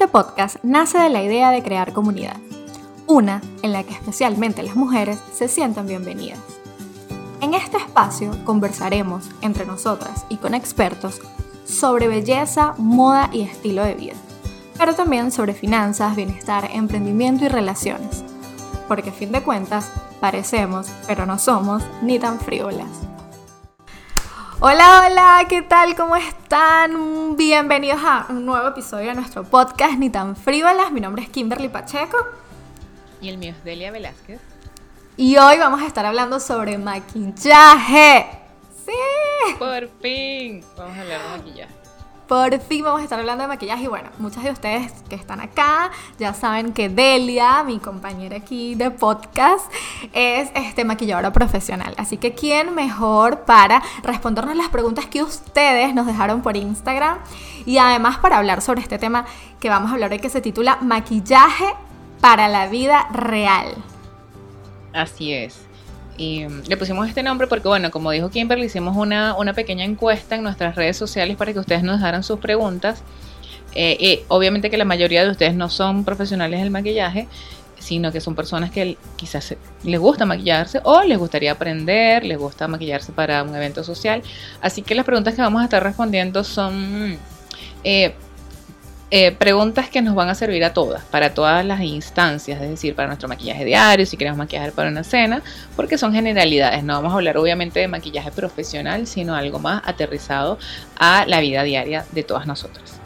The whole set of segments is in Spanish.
Este podcast nace de la idea de crear comunidad, una en la que especialmente las mujeres se sientan bienvenidas. En este espacio conversaremos entre nosotras y con expertos sobre belleza, moda y estilo de vida, pero también sobre finanzas, bienestar, emprendimiento y relaciones, porque a fin de cuentas parecemos, pero no somos ni tan frívolas. Hola, hola, ¿qué tal? ¿Cómo están? Bienvenidos a un nuevo episodio de nuestro podcast Ni tan frívolas. Mi nombre es Kimberly Pacheco. Y el mío es Delia Velázquez. Y hoy vamos a estar hablando sobre maquillaje. ¡Sí! Por fin, vamos a hablar de maquillaje. Por fin vamos a estar hablando de maquillaje y bueno, muchas de ustedes que están acá ya saben que Delia, mi compañera aquí de podcast, es este maquilladora profesional. Así que quién mejor para respondernos las preguntas que ustedes nos dejaron por Instagram y además para hablar sobre este tema que vamos a hablar hoy que se titula Maquillaje para la vida real. Así es. Y le pusimos este nombre porque, bueno, como dijo Kimberly, hicimos una, una pequeña encuesta en nuestras redes sociales para que ustedes nos dejaran sus preguntas. Eh, obviamente que la mayoría de ustedes no son profesionales del maquillaje, sino que son personas que quizás les gusta maquillarse o les gustaría aprender, les gusta maquillarse para un evento social. Así que las preguntas que vamos a estar respondiendo son... Eh, eh, preguntas que nos van a servir a todas, para todas las instancias, es decir, para nuestro maquillaje diario, si queremos maquillar para una cena, porque son generalidades, no vamos a hablar obviamente de maquillaje profesional, sino algo más aterrizado a la vida diaria de todas nosotras.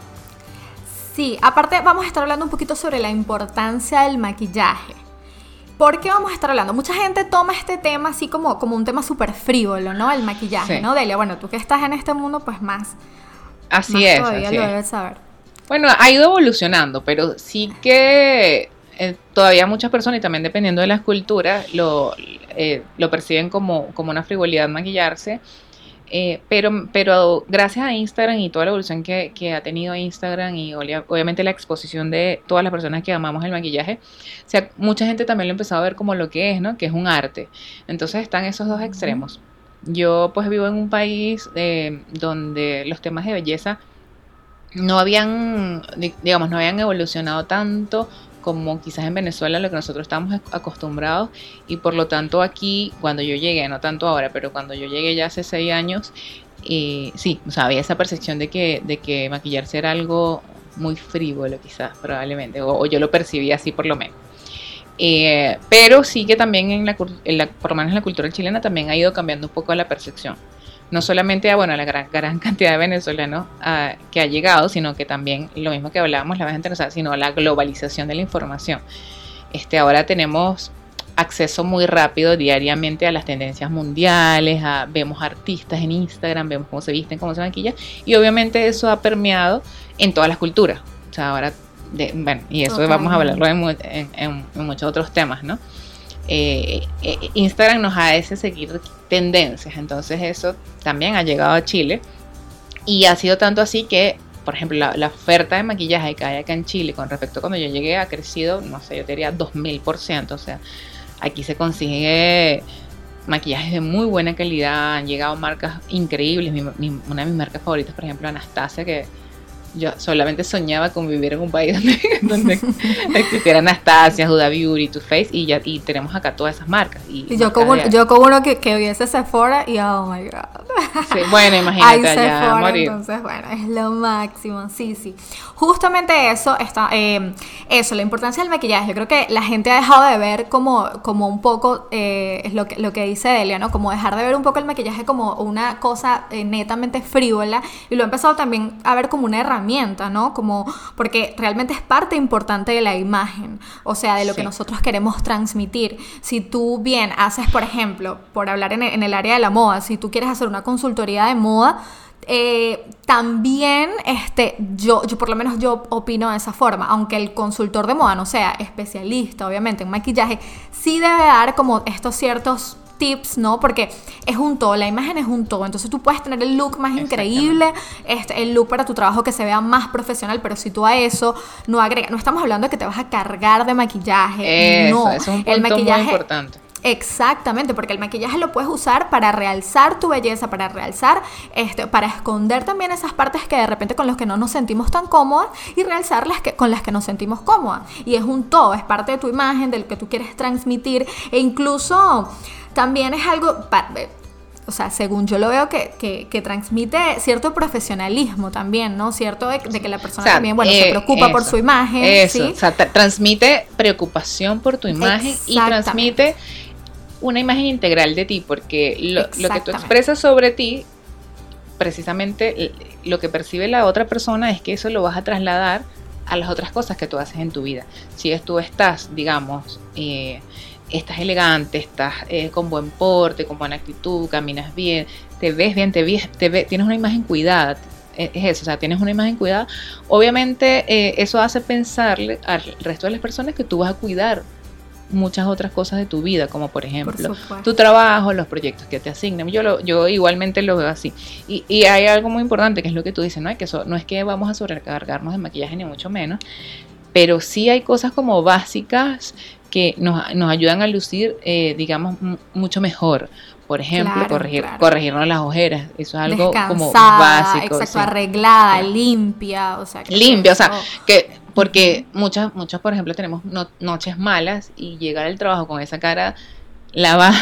Sí, aparte vamos a estar hablando un poquito sobre la importancia del maquillaje. ¿Por qué vamos a estar hablando? Mucha gente toma este tema así como, como un tema súper frívolo, ¿no? El maquillaje, ¿no, Delia? Bueno, tú que estás en este mundo, pues más. Así es. Todavía lo debes saber. Bueno, ha ido evolucionando, pero sí que eh, todavía muchas personas, y también dependiendo de las culturas, lo, eh, lo perciben como, como, una frivolidad maquillarse. Eh, pero, pero gracias a Instagram y toda la evolución que, que, ha tenido Instagram y obviamente la exposición de todas las personas que amamos el maquillaje, o sea, mucha gente también lo ha empezado a ver como lo que es, ¿no? Que es un arte. Entonces están esos dos extremos. Yo pues vivo en un país donde los temas de belleza no habían, digamos, no habían evolucionado tanto como quizás en Venezuela lo que nosotros estamos acostumbrados y por lo tanto aquí cuando yo llegué, no tanto ahora, pero cuando yo llegué ya hace seis años, eh, sí, o sea, había esa percepción de que, de que maquillarse era algo muy frívolo quizás probablemente, o, yo lo percibía así por lo menos. Eh, pero sí que también en la, en la, por lo menos en la cultura chilena también ha ido cambiando un poco la percepción no solamente a, bueno, la gran, gran cantidad de venezolanos que ha llegado, sino que también lo mismo que hablábamos la vez anterior, sino la globalización de la información. Este, ahora tenemos acceso muy rápido diariamente a las tendencias mundiales, vemos artistas en Instagram, vemos cómo se visten, cómo se maquillan, y obviamente eso ha permeado en todas las culturas. O sea, ahora, bueno, y eso vamos a hablarlo en, en, muchos otros temas, ¿no? Eh, eh, Instagram nos hace seguir tendencias, entonces eso también ha llegado a Chile. Y ha sido tanto así que, por ejemplo, la, oferta de maquillaje que hay acá en Chile con respecto a cuando yo llegué ha crecido, no sé, yo diría 2000%, o sea, aquí se consigue maquillajes de muy buena calidad, han llegado marcas increíbles, una de mis marcas favoritas, por ejemplo, Anastasia, que yo solamente soñaba con vivir en un país donde, existiera Anastasia, Huda Beauty, Too Faced y ya y tenemos acá todas esas marcas. Y, yo, como, yo como uno que, que hubiese Sephora y oh my god. Sí, bueno, imagínate allá morir. Entonces, bueno, es lo máximo, sí, sí. Justamente eso, está, eh, eso, la importancia del maquillaje. Yo creo que la gente ha dejado de ver como, como un poco, eh, es lo que, lo que dice Delia, ¿no? Como dejar de ver un poco el maquillaje como una cosa eh, netamente frívola y lo ha empezado también a ver como una herramienta ¿no? Como, porque realmente es parte importante de la imagen, o sea, de lo que nosotros queremos transmitir. Si tú bien haces, por ejemplo, por hablar en el, área de la moda, si tú quieres hacer una consultoría de moda, eh, también este, yo, yo por lo menos yo opino de esa forma, aunque el consultor de moda no sea especialista, obviamente, en maquillaje, sí debe dar como estos ciertos tips, ¿no? Porque es un todo, la imagen es un todo. Entonces tú puedes tener el look más increíble, este, el look para tu trabajo que se vea más profesional, pero si tú a eso no agregas, no estamos hablando de que te vas a cargar de maquillaje. Eso, no, es un punto el maquillaje, muy importante. Exactamente, porque el maquillaje lo puedes usar para realzar tu belleza, para realzar, este, para esconder también esas partes que de repente con los que no nos sentimos tan cómodas y realzar las que, con las que nos sentimos cómodas. Y es un todo, es parte de tu imagen, del que tú quieres transmitir e incluso también es algo, o sea, según yo lo veo, que, que, transmite cierto profesionalismo también, ¿no? Cierto de, que la persona también, bueno, se eh, preocupa por su imagen. Eso, o sea, transmite preocupación por tu imagen y transmite una imagen integral de ti, porque lo, que tú expresas sobre ti, precisamente lo que percibe la otra persona es que eso lo vas a trasladar a las otras cosas que tú haces en tu vida. Si tú estás, digamos, eh, estás elegante, estás eh, con buen porte, con buena actitud, caminas bien, te ves bien, te ves, te ves, tienes una imagen cuidada, es eso, o sea, tienes una imagen cuidada, obviamente eh, eso hace pensarle al resto de las personas que tú vas a cuidar muchas otras cosas de tu vida, como por ejemplo tu trabajo, los proyectos que te asignan. Yo, lo, yo igualmente lo veo así. Y, y, hay algo muy importante que es lo que tú dices, ¿no? Es que no es que vamos a sobrecargarnos de maquillaje ni mucho menos, pero sí hay cosas como básicas que nos, nos ayudan a lucir, eh, digamos, mucho mejor. Por ejemplo, corregir, corregirnos las ojeras. Eso es algo como básico. Exacto, arreglada, limpia. O sea, limpia, o sea, que porque muchas, muchos, por ejemplo, tenemos noches malas y llegar al trabajo con esa cara lavada.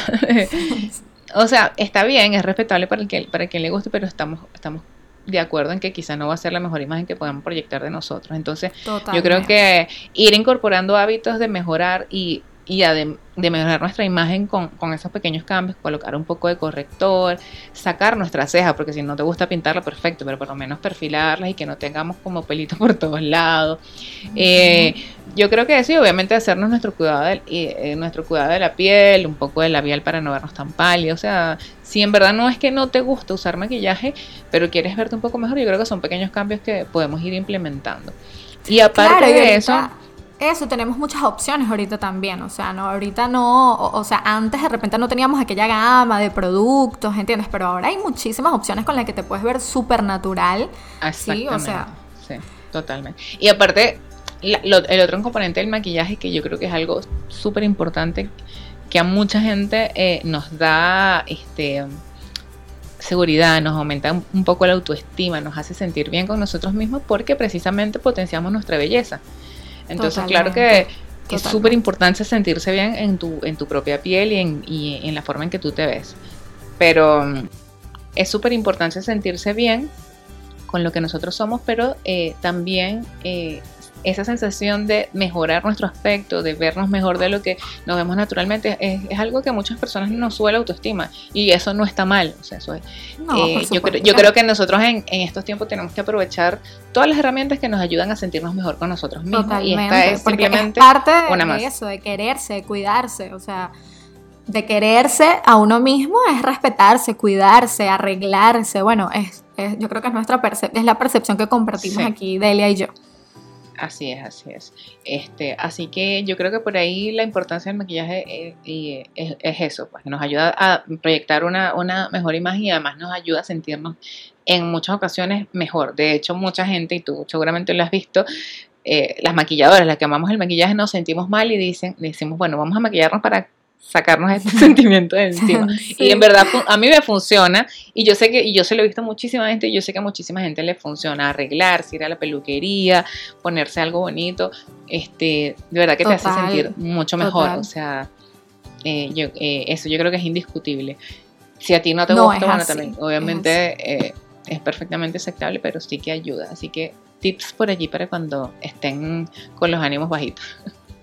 o sea, está bien, es respetable para el que para quien le guste, pero estamos, estamos de acuerdo en que quizá no va a ser la mejor imagen que podamos proyectar de nosotros. Entonces, yo creo que ir incorporando hábitos de mejorar y y de, de, mejorar nuestra imagen con, con, esos pequeños cambios, colocar un poco de corrector, sacar nuestra ceja, porque si no te gusta pintarla, perfecto, pero por lo menos perfilarlas y que no tengamos como pelitos por todos lados. Eh, yo creo que sí, obviamente hacernos nuestro cuidado, de, eh, nuestro cuidado de la piel, un poco de labial para no vernos tan pálidos, o sea, si en verdad no es que no te gusta usar maquillaje, pero quieres verte un poco mejor, yo creo que son pequeños cambios que podemos ir implementando. Y aparte de eso eso, tenemos muchas opciones ahorita también, o sea, no, ahorita no, o, sea, antes de repente no teníamos aquella gama de productos, ¿entiendes? Pero ahora hay muchísimas opciones con las que te puedes ver súper natural. Sí, o sea. Sí, totalmente. Y aparte, el otro componente del maquillaje que yo creo que es algo súper importante que a mucha gente eh, nos da este seguridad, nos aumenta un poco la autoestima, nos hace sentir bien con nosotros mismos porque precisamente potenciamos nuestra belleza. Entonces, claro que, es súper importante sentirse bien en tu, en tu propia piel y en, y en la forma en que tú te ves. Pero mm, es súper importante sentirse bien con lo que nosotros somos, pero eh, también eh, esa sensación de mejorar nuestro aspecto, de vernos mejor de lo que nos vemos naturalmente, es, algo que a muchas personas nos suele autoestima y eso no está mal. O sea, eso es, eh, yo, creo, yo creo que nosotros en, estos tiempos tenemos que aprovechar todas las herramientas que nos ayudan a sentirnos mejor con nosotros mismos. y esta es simplemente parte de eso, de quererse, de cuidarse, o sea de quererse a uno mismo es respetarse, cuidarse, arreglarse. Bueno, es, yo creo que es nuestra es la percepción que compartimos aquí Delia y yo. Así es, así es. Este, así que yo creo que por ahí la importancia del maquillaje es, eso, pues nos ayuda a proyectar una, mejor imagen y además nos ayuda a sentirnos en muchas ocasiones mejor. De hecho, mucha gente, y tú seguramente lo has visto, eh, las maquilladoras, las que amamos el maquillaje, nos sentimos mal y dicen, decimos, bueno, vamos a maquillarnos para sacarnos este sentimiento de encima. Y en verdad a mí me funciona y yo sé que y yo se lo he visto muchísima gente y yo sé que a muchísima gente le funciona arreglarse, ir a la peluquería, ponerse algo bonito, este, de verdad que te hace sentir mucho mejor, o sea, eh, yo, eh, eso yo creo que es indiscutible. Si a ti no te gusta, bueno, también obviamente eh, es perfectamente aceptable, pero sí que ayuda. Así que tips por allí para cuando estén con los ánimos bajitos.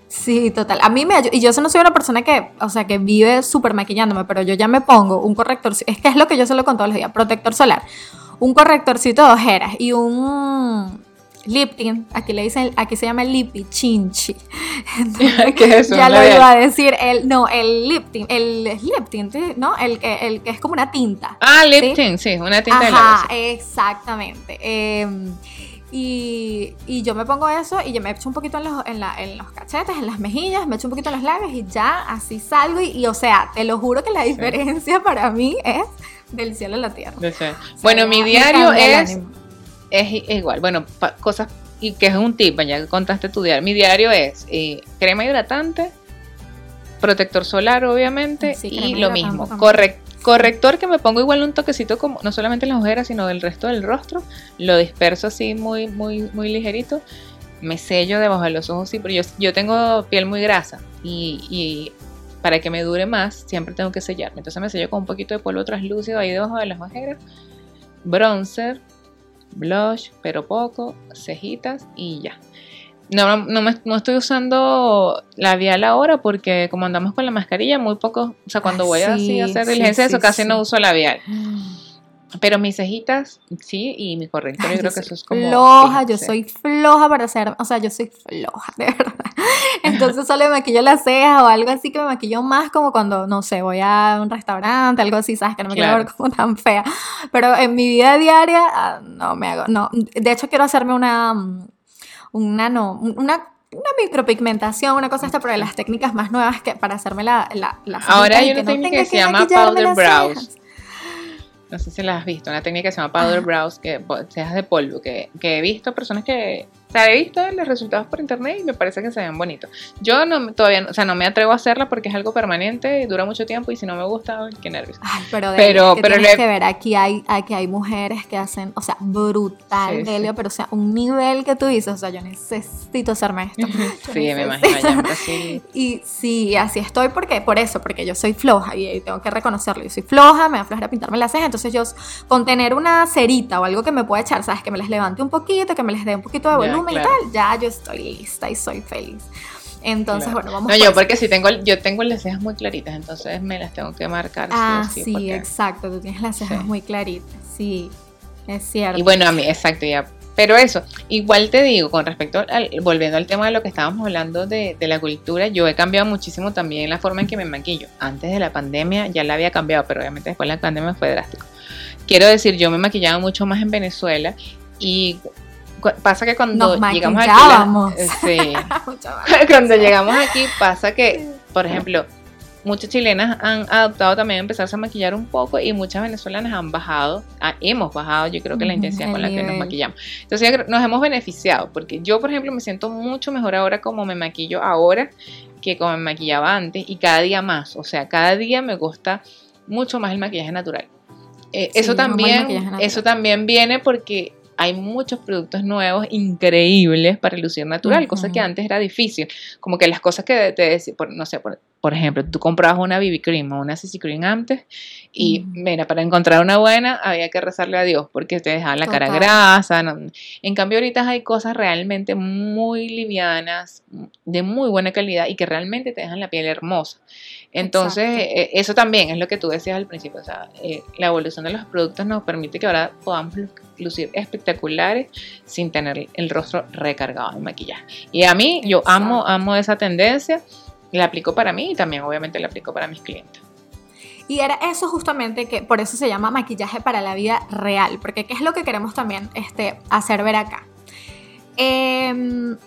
Sí, total. A mí me ayuda. Y yo no soy una persona que, o sea, que vive súper maquillándome, pero yo ya me pongo un corrector. Es que es lo que yo se lo con todos los días: protector solar, un correctorcito de ojeras y un lip tint. Aquí le dicen, aquí se llama lipi chinchi. ¿Qué es eso? Ya lo iba a decir. El, no, el lip tint, el lip tint, ¿no? El, el, que es como una tinta. Ah, lip tint, sí, una tinta Ajá, de exactamente. Eh, y, y, yo me pongo eso y yo me echo un poquito en los, en, la, en los cachetes, en las mejillas, me echo un poquito en los labios y ya así salgo. Y, o sea, te lo juro que la diferencia para mí es del cielo a la tierra. bueno, mi diario es, es, igual. Bueno, cosas, y que es un tip, ya contaste tu diario. Mi diario es eh, crema hidratante, protector solar, obviamente, Sí, y lo mismo. también. Correc- corrector que me pongo igual un toquecito, como no solamente en las ojeras, sino del resto del rostro. Lo disperso así muy, muy, muy ligerito. Me sello debajo de los ojos, sí, pero yo, yo tengo piel muy grasa y, y para que me dure más, siempre tengo que sellarme. Entonces me sello con un poquito de polvo translúcido ahí debajo de las ojeras. Bronzer, blush, pero poco, cejitas y ya. No, no, me- no estoy usando labial ahora porque como andamos con la mascarilla, muy poco, o sea, cuando Ah, voy sí, así a hacer sí, diligencia, sí, eso casi sí. no uso labial. Pero mis cejitas, sí, y mi corrector, yo creo que eso es como... floja, yo soy floja para hacer, o sea, yo soy floja, de verdad. Entonces solo me maquillo las cejas o algo así que me maquillo más como cuando, no sé, voy a un restaurante, algo así, sabes, que no me quiero ver como tan fea. Pero en mi vida diaria, ah, no me hago, no. De hecho, quiero hacerme una, mm, una, no, una, una micropigmentación, una cosa esta, pero de las técnicas más nuevas que para hacerme la, la, las Ahora hay una técnica que se llama powder brows. No sé si la has visto, una técnica que se llama powder Ah. brows, que po- cejas de polvo, que, que he visto personas que, sea, he visto los resultados por internet y me parece que se ven bonitos. Yo no, todavía, o sea, no me atrevo a hacerla porque es algo permanente, dura mucho tiempo y si no me gusta, qué nervios. Ay, pero, Pero- Delia, que pero tienes le- que ver, aquí hay, aquí hay mujeres que hacen, o sea, brutal, Sí, sí. Pero o sea, un nivel que tú dices, o sea, yo necesito hacerme esto. Yo Sí, me imagino en Brasil. Y sí, así estoy porque, por eso, porque yo soy floja y tengo que reconocerlo. Yo soy floja, me da flojera pintarme las cejas, entonces yo con tener una cerita o algo que me pueda echar, sabes, que me les levante un poquito, que me les dé un poquito de Ya, volumen tal, ya yo estoy lista y soy feliz. Entonces, Claro. bueno, vamos No, por yo porque si tengo, yo tengo las cejas muy claritas, entonces me las tengo que marcar. Ah, sí, sí, porque- exacto, tú tienes las cejas Sí. muy claritas, sí, es cierto. Y bueno, a mí, exacto, ya. Pero eso, igual te digo, con respecto al, volviendo al tema de lo que estábamos hablando de, de la cultura, yo he cambiado muchísimo también la forma en que me maquillo. Antes de la pandemia ya la había cambiado, pero obviamente después de la pandemia fue drástico. Quiero decir, yo me maquillaba mucho más en Venezuela y pasa que cuando Nos llegamos aquí, la- sí, cuando llegamos aquí pasa que, por ejemplo, muchas chilenas han adoptado también a empezarse a maquillar un poco y muchas venezolanas han bajado, ah, hemos bajado, yo creo que la intensidad con la que nos maquillamos. Entonces nos hemos beneficiado porque yo, por ejemplo, me siento mucho mejor ahora como me maquillo ahora que como me maquillaba antes y cada día más, o sea, cada día me gusta mucho más el maquillaje natural. Eh, Sí, eso también, maquillaje natural. eso también viene porque hay muchos productos nuevos increíbles para lucir natural, cosa que antes era difícil. Como que las cosas que te decía, por, no sé, por, por ejemplo, tú comprabas una BB cream o una CC cream antes y mira, para encontrar una buena había que rezarle a Dios porque te dejaban la cara grasa. no- En cambio ahorita hay cosas realmente muy livianas, de muy buena calidad y que realmente te dejan la piel hermosa. Entonces, Exacto. eh, eso también es lo que tú decías al principio, o sea, eh, la evolución de los productos nos permite que ahora podamos lu- lucir espectaculares sin tener el rostro recargado de maquillaje. Y a mí, yo amo, Exacto. amo esa tendencia, la aplico para mí y también obviamente la aplico para mis clientes. Y era eso justamente que por eso se llama maquillaje para la vida real, porque qué es lo que queremos también este, hacer ver acá. Em,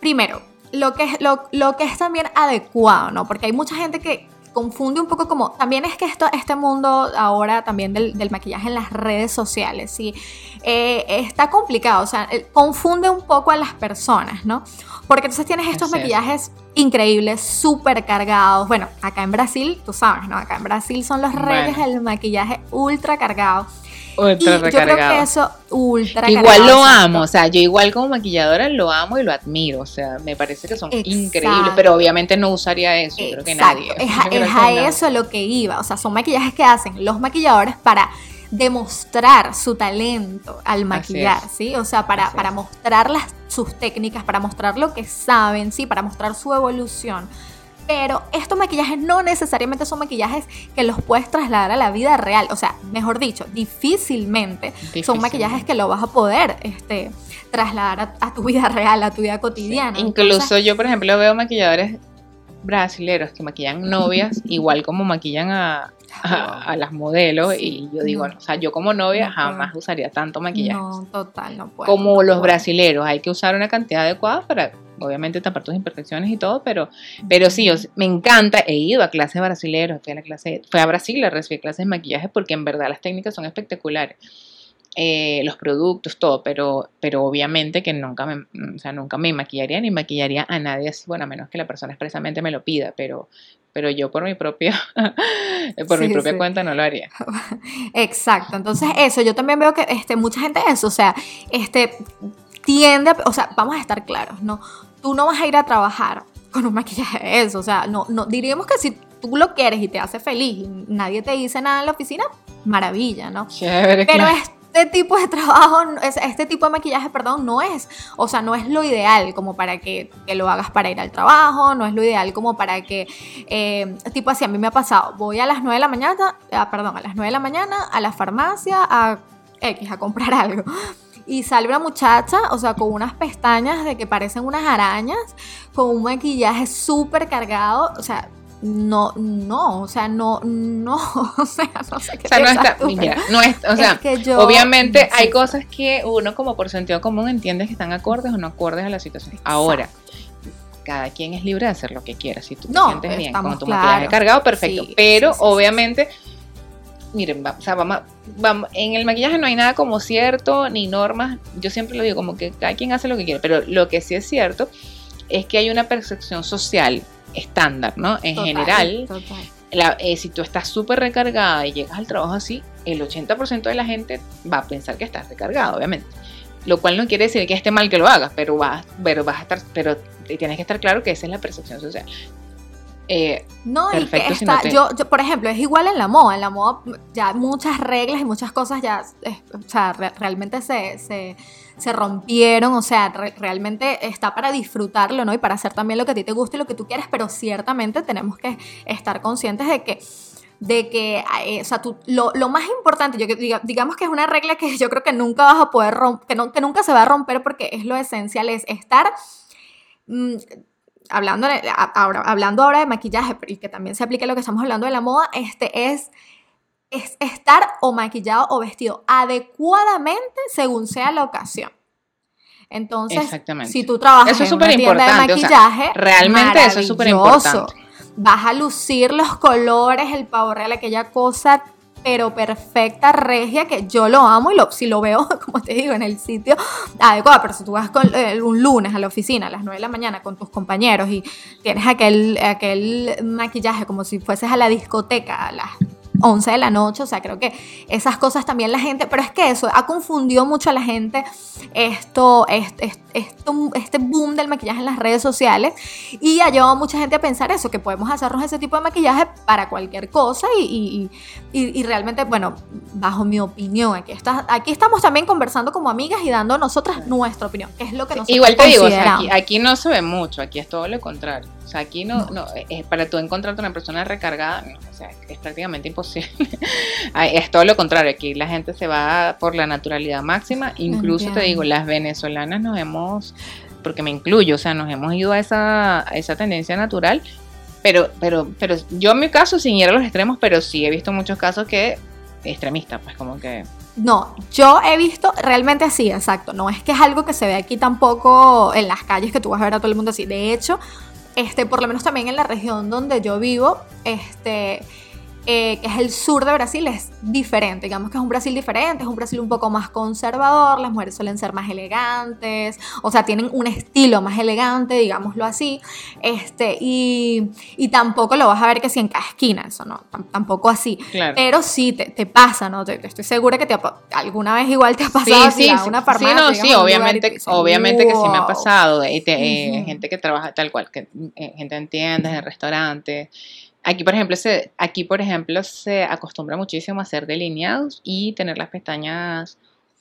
primero, lo que, es, lo, lo que es también adecuado, ¿no? Porque hay mucha gente que confunde un poco como, también es que esto, este mundo ahora también del, del maquillaje en las redes sociales, ¿sí? Eh, está complicado, o sea, confunde un poco a las personas, ¿no? Porque entonces tienes estos es. maquillajes increíbles, súper cargados. Bueno, acá en Brasil, tú sabes, ¿no? Acá en Brasil son los reyes del maquillaje ultra cargado. Y Ultra yo creo que recargado. eso, ultra Igual lo amo, o sea, yo igual como maquilladora lo amo y lo admiro, o sea, me parece que son Exacto. increíbles, pero obviamente no usaría eso, creo que nadie. es a, es a nadie. eso lo que iba. O sea, son maquillajes que hacen los maquilladores para demostrar su talento al maquillar. ¿sí? O sea, para, para mostrar las, sus técnicas, para mostrar lo que saben, ¿sí? Para mostrar su evolución. Pero estos maquillajes no necesariamente son maquillajes que los puedes trasladar a la vida real. O sea, mejor dicho, difícilmente son maquillajes que lo vas a poder este, trasladar a, a tu vida real, a tu vida cotidiana. Incluso Entonces, yo, por ejemplo, veo maquilladores brasileros que maquillan novias igual como maquillan a, a, a las modelos Sí, y yo digo, no. o sea, yo como novia No puedo. jamás usaría tanto maquillaje. no, total, no puedo. como no los puedo. brasileros, hay que usar una cantidad adecuada para obviamente tapar tus imperfecciones y todo, pero pero sí, yo- me encanta, he ido a clases brasileros, fui a la clase, fui a Brasil a recibir clases de maquillaje porque en verdad las técnicas son espectaculares. Eh, los productos, todo, pero, pero obviamente que nunca me, o sea, nunca me maquillaría ni maquillaría a nadie así, bueno, a menos que la persona expresamente me lo pida, pero, pero yo por mi propia, por mi propia cuenta no lo haría. Exacto, entonces eso, yo también veo que este, mucha gente eso, o sea, este, tiende, a, o sea, vamos a estar claros, ¿no? Tú no vas a ir a trabajar con un maquillaje de eso, o sea, no, no, diríamos que si tú lo quieres y te hace feliz y nadie te dice nada en la oficina, maravilla, ¿no? Chévere, Pero este tipo de trabajo, este tipo de maquillaje, perdón, no es, o sea, no es lo ideal como para que, lo hagas para ir al trabajo, no es lo ideal como para que, eh, tipo así, a mí me ha pasado, voy a las 9 de la mañana, ah, perdón, a las 9 de la mañana a la farmacia a X, a comprar algo. Y sale una muchacha, o sea, con unas pestañas de que parecen unas arañas, con un maquillaje súper cargado, o sea, no, no, o sea, no, no, o sea, no sé qué. O sea, no está, mira, no es, o sea, obviamente hay cosas que uno como por sentido común entiende que están acordes o no acordes a la situación. Ahora, cada quien es libre de hacer lo que quiera. Si tú te sientes bien con tu maquillaje cargado, perfecto. pero obviamente, miren, o sea, vamos, vamos, en el maquillaje no hay nada como cierto ni normas. Yo siempre lo digo como que cada quien hace lo que quiere, pero lo que sí es cierto es que hay una percepción social estándar, ¿no? En general, eh, si tú estás súper recargada y llegas al trabajo así, el 80% de la gente va a pensar que estás recargado, obviamente. Lo cual no quiere decir que esté mal que lo hagas, pero vas, pero vas a estar, pero tienes que estar claro que esa es la percepción social. Eh, no, y que está, yo, por ejemplo, es igual en la moda. En la moda ya muchas reglas y muchas cosas ya, o sea, realmente se, se se rompieron, o sea, realmente está para disfrutarlo, ¿no? Y para hacer también lo que a ti te gusta y lo que tú quieres, pero ciertamente tenemos que estar conscientes de que de que, eh, o sea, tú, lo, más importante, yo digamos que es una regla que yo creo que nunca vas a poder romper, que, que nunca se va a romper porque es lo esencial, es estar, mm, hablando, ahora, hablando ahora de maquillaje, y que también se aplique lo que estamos hablando de la moda, este es es estar o maquillado o vestido adecuadamente según sea la ocasión. Entonces, si tú trabajas en una tienda de maquillaje, realmente eso es súper importante. Vas a lucir los colores, el pavo real, aquella cosa pero perfecta, regia, que yo lo amo y lo, si lo veo, como te digo, en el sitio adecuado, pero si tú vas con, eh, un lunes a la oficina a las 9 de la mañana con tus compañeros y tienes aquel, aquel maquillaje como si fueses a la discoteca a las 11 de la noche, o sea, creo que esas cosas también la gente, pero es que eso ha confundido mucho a la gente esto, este, esto, este boom del maquillaje en las redes sociales y ha llevado a mucha gente a pensar eso, que podemos hacernos ese tipo de maquillaje para cualquier cosa y, y, realmente, bueno, bajo mi opinión, aquí, está, aquí estamos también conversando como amigas y dando nosotras nuestra opinión, que es lo que nosotros Igual te digo, aquí, aquí no se ve mucho, aquí es todo lo contrario. O sea, aquí no, no, es para tú encontrarte una persona recargada, o sea, es prácticamente imposible. es todo lo contrario, aquí la gente se va por la naturalidad máxima, incluso te digo, las venezolanas nos hemos, porque me incluyo, o sea, nos hemos ido a esa, a esa tendencia natural, pero, pero, pero yo en mi caso sin ir a los extremos, pero sí he visto muchos casos que extremistas, pues como que... No, yo he visto realmente así, exacto. No es que es algo que se ve aquí tampoco en las calles que tú vas a ver a todo el mundo así. De hecho, este, por lo menos también en la región donde yo vivo, este, eh, que es el sur de Brasil, es diferente. Digamos que es un Brasil diferente, es un Brasil un poco más conservador, las mujeres suelen ser más elegantes, o sea, tienen un estilo más elegante, digámoslo así. Este, y, y tampoco lo vas a ver que si en cada esquina, eso no, tampoco así. Pero sí te, te pasa, ¿no? Te, estoy segura que te alguna vez igual te ha pasado sí, sí, a una farmacia. Sí, no, sí, obviamente, obviamente que sí me ha pasado. Eh, gente que trabaja tal cual, que, eh, gente en tiendas, en restaurantes Aquí, por ejemplo, se, aquí, por ejemplo, se acostumbra muchísimo a hacer delineados y tener las pestañas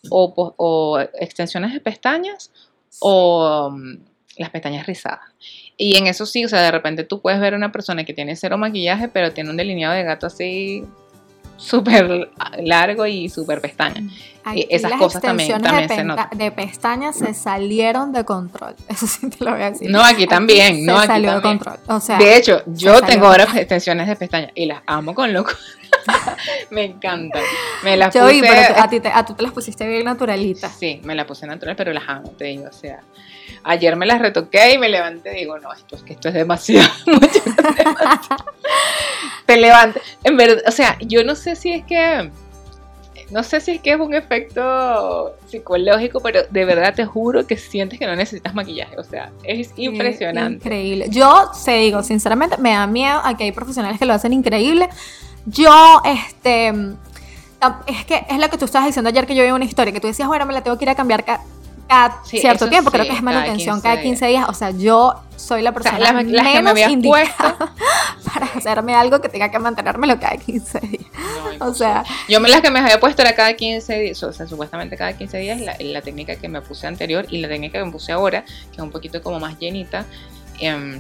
o, extensiones de pestañas o mm, las pestañas rizadas. Y en eso sí, o sea, de repente tú puedes ver una persona que tiene cero maquillaje, pero tiene un delineado de gato así súper largo y súper pestaña. y esas cosas también, también se notan. De pestañas se salieron de control. Eso sí te lo voy a decir. No, aquí también. no, aquí salió de control. O sea, de hecho, yo tengo ahora extensiones de pestañas y las amo con loco. me encantan. Me las yo puse, pero a, ti te, a tú te las pusiste bien naturalitas. Sí, me las puse natural, pero las amo, te digo. O sea, ayer me las retoqué y me levanté y digo, no, esto es que esto es demasiado. te levantas. En verdad, o sea, yo no sé si es que no sé si es que es un efecto psicológico, pero de verdad te juro que sientes que no necesitas maquillaje. O sea, es impresionante. Increíble. Yo se digo, sinceramente, me da miedo a que hay profesionales que lo hacen increíble. Yo, este, es que es lo que tú estabas diciendo ayer que yo vi una historia, que tú decías, bueno, me la tengo que ir a cambiar cada cierto tiempo, creo que es manutención cada 15, días. O sea, yo soy la persona menos indicada para hacerme algo que tenga que mantenérmelo cada 15 días. o sea, yo me las que me había puesto era cada 15 días, o sea, supuestamente cada 15 días la, la técnica que me puse anterior y la técnica que me puse ahora, que es un poquito como más llenita, eh,